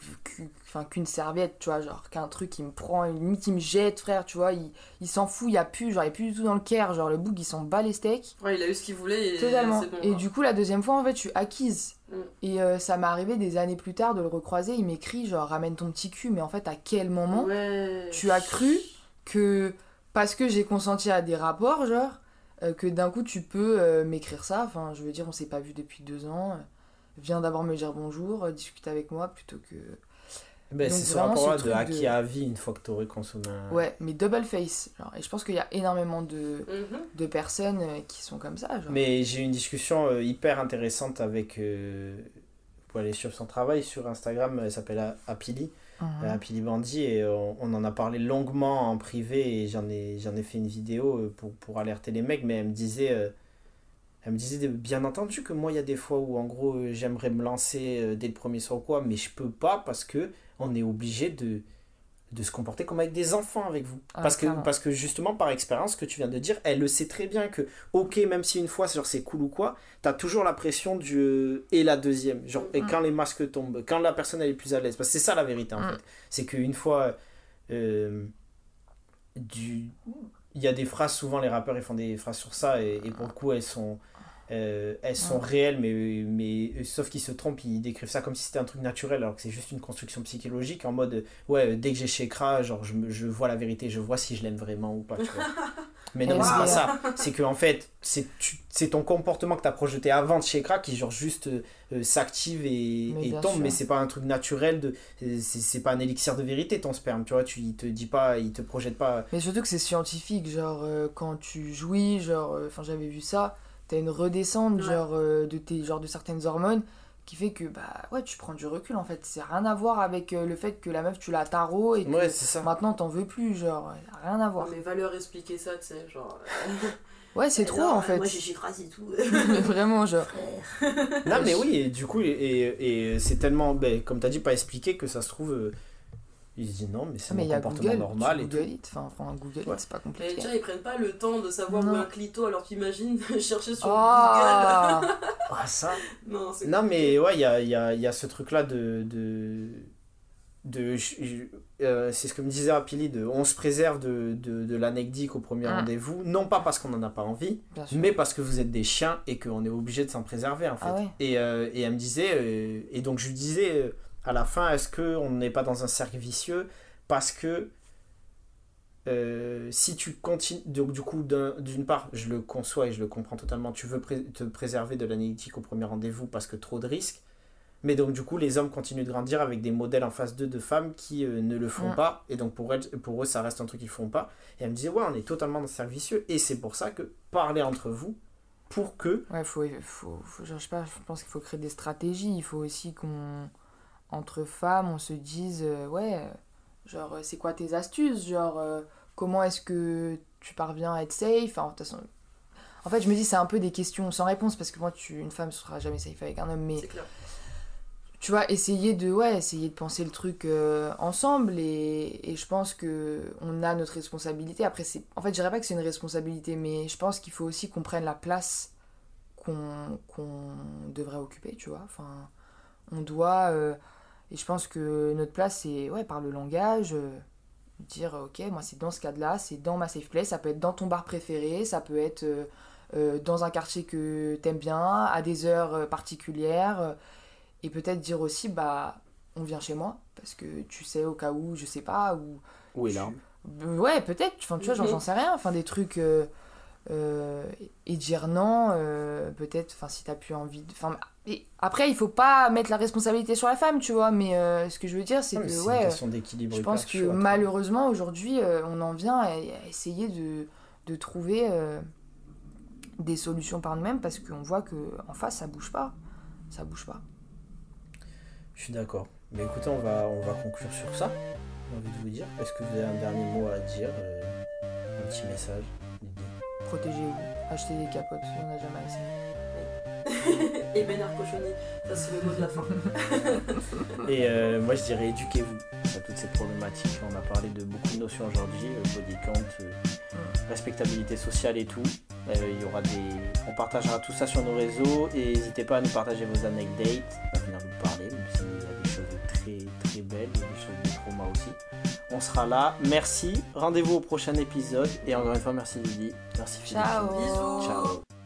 enfin, qu'une serviette, tu vois, genre qu'un truc qui me prend, limite il me jette, frère, tu vois, il, il s'en fout, il y a plus, genre il est plus du tout dans le caire, genre le bouc il s'en bat les steaks. Ouais, il a eu ce qu'il voulait et Totalement. c'est bon. et du coup, la deuxième fois, en fait, je suis acquise. Mm. Et euh, ça m'est arrivé des années plus tard de le recroiser. Il m'écrit, genre, ramène ton petit cul. Mais en fait, à quel moment Ouais. tu as cru que parce que j'ai consenti à des rapports, genre, euh, que d'un coup tu peux euh, m'écrire ça Enfin, je veux dire, on s'est pas vu depuis deux ans. viens d'abord me dire bonjour, discute avec moi plutôt que. Ben, Donc c'est ce vraiment, rapport-là ce de acquis de- à vie une fois que t'aurais consommé un... Ouais, mais double face. Genre, et je pense qu'il y a énormément de, Mhm. de personnes euh, qui sont comme ça. Genre. Mais j'ai eu une discussion euh, hyper intéressante avec. euh, vous pouvez aller sur son travail sur Instagram, elle s'appelle Apili, Mhm. euh, Apili Bandit, et on, on en a parlé longuement en privé et j'en ai, j'en ai fait une vidéo pour, pour alerter les mecs, mais elle me disait. euh, elle me disait bien entendu que moi il y a des fois où en gros j'aimerais me lancer dès le premier soir ou quoi, mais je peux pas parce que on est obligé de, de se comporter comme avec des enfants avec vous. Ah, parce, que, clairement. parce que justement par expérience, ce que tu viens de dire, elle le sait très bien que ok même si une fois genre c'est cool ou quoi, t'as toujours la pression du euh, et la deuxième. Genre et Mm. quand les masques tombent, quand la personne elle est plus à l'aise. Parce que c'est ça la vérité en Mm. fait. C'est qu'une fois euh, du il y a des phrases, souvent les rappeurs ils font des phrases sur ça et, et pour le coup elles sont, euh, elles sont réelles mais, mais euh, sauf qu'ils se trompent, ils décrivent ça comme si c'était un truc naturel alors que c'est juste une construction psychologique en mode ouais dès que j'ai chez Kra, genre je, je vois la vérité, je vois si je l'aime vraiment ou pas. tu vois. (laughs) mais non, mais c'est pas ça. C'est que en fait c'est ton comportement que tu as projeté avant de chez Kra qui genre juste euh, s'active et, Mais et bien tombe sûr. mais c'est pas un truc naturel de c'est pas un élixir de vérité ton sperme tu vois tu il te dit pas il te projette pas Mais surtout que c'est scientifique, genre euh, quand tu jouis, genre, enfin j'avais vu ça, t'as une redescente, Ouais. genre, euh, de, tes, genre de certaines hormones qui fait que, bah ouais, tu prends du recul en fait. C'est rien à voir avec euh, le fait que la meuf tu la tarot et que ouais c'est ça maintenant t'en veux plus, genre, rien à voir. Mes valeurs expliquer ça, tu sais, genre. euh, (laughs) Ouais, c'est trop en fait. Moi j'ai et tout. (laughs) Vraiment, genre. non mais (laughs) oui et du coup et, et, et c'est tellement ben, comme tu as dit pas expliqué que ça se trouve euh, il se dit non mais c'est Ah, mais mon il y a comportement Google, normal tu et tout Google it, enfin, enfin Google it, Ouais. c'est pas Et compliqué. déjà, ils prennent pas le temps de savoir Non. où est un clito alors qu'imagine (laughs) chercher sur Ah ah ça Google. (laughs) Non, Non, mais ouais, il y a, il y, a, il y a ce truc-là de. de, de euh, c'est ce que me disait Apili, de on se préserve de, de, de l'anecdique au premier Mm. rendez-vous, non pas parce qu'on n'en a pas envie, mais parce que vous êtes des chiens et qu'on est obligé de s'en préserver en fait. Ah ouais. et, euh, et elle me disait, euh, et donc je lui disais, euh, à la fin, est-ce qu'on n'est pas dans un cercle vicieux Parce que euh, si tu continues, donc du coup, d'une part, je le conçois et je le comprends totalement, tu veux te préserver de l'analytique au premier rendez-vous parce que trop de risques. Mais donc, du coup, les hommes continuent de grandir avec des modèles en face d'eux de femmes qui euh, ne le font pas. Et donc, pour, elles, pour eux, ça reste un truc qu'ils font pas. Et elle me disait, ouais, on est totalement dans cercle vicieux. Et c'est pour ça que parler entre vous, pour que. Ouais, faut, faut, faut je sais pas, je pense qu'il faut créer des stratégies. Il faut aussi qu'on. Entre femmes, on se dise, euh, ouais, genre, c'est quoi tes astuces Genre, euh, comment est-ce que tu parviens à être safe enfin, En fait, je me dis, c'est un peu des questions sans réponse parce que moi, tu, une femme ne sera jamais safe avec un homme. Mais. Clair tu vois, essayer de, ouais, essayer de penser le truc euh, ensemble et, et, je pense que on a notre responsabilité. Après, c'est, en fait, je dirais pas que c'est une responsabilité, mais je pense qu'il faut aussi qu'on prenne la place qu'on, qu'on devrait occuper, tu vois. Enfin, on doit, euh, et je pense que notre place, c'est, ouais, par le langage, euh, dire, ok, moi, c'est dans ce cadre-là, c'est dans ma safe place, ça peut être dans ton bar préféré, ça peut être dans un quartier que t'aimes bien, à des heures particulières et peut-être dire aussi, bah, on vient chez moi, parce que tu sais, au cas où, je sais pas, ou... Où est l'arme Ouais, peut-être, enfin, tu vois, j'en mhm. sais rien, enfin, des trucs... Euh, euh, et dire non, euh, peut-être, enfin, si t'as plus envie... Et après, il faut pas mettre la responsabilité sur la femme, tu vois, mais ce que je veux dire, c'est que, ouais... je pense que malheureusement, aujourd'hui, on en vient à, essayer de, de trouver des solutions par nous-mêmes, parce qu'on voit que en face, ça bouge pas. Ça bouge pas. Je suis d'accord. Mais écoutez, on va, on va conclure sur ça. J'ai envie de vous dire. Est-ce que vous avez un dernier mot à dire euh, Un petit message? Protégez-vous. Achetez des capotes, on n'a jamais assez. (laughs) et Bénard Cochonnet, ça c'est le mot de la fin. (laughs) et euh, moi je dirais éduquez-vous à toutes ces problématiques. On a parlé de beaucoup de notions aujourd'hui, euh, body count, respectabilité sociale et tout. il y aura des... On partagera tout ça sur nos réseaux et n'hésitez pas à nous partager vos anecdotes, à venir nous parler, on sera là. Merci. Rendez-vous au prochain épisode. Et encore une fois, merci Lydie. Merci Philippe. Ciao. Bisous. Ciao.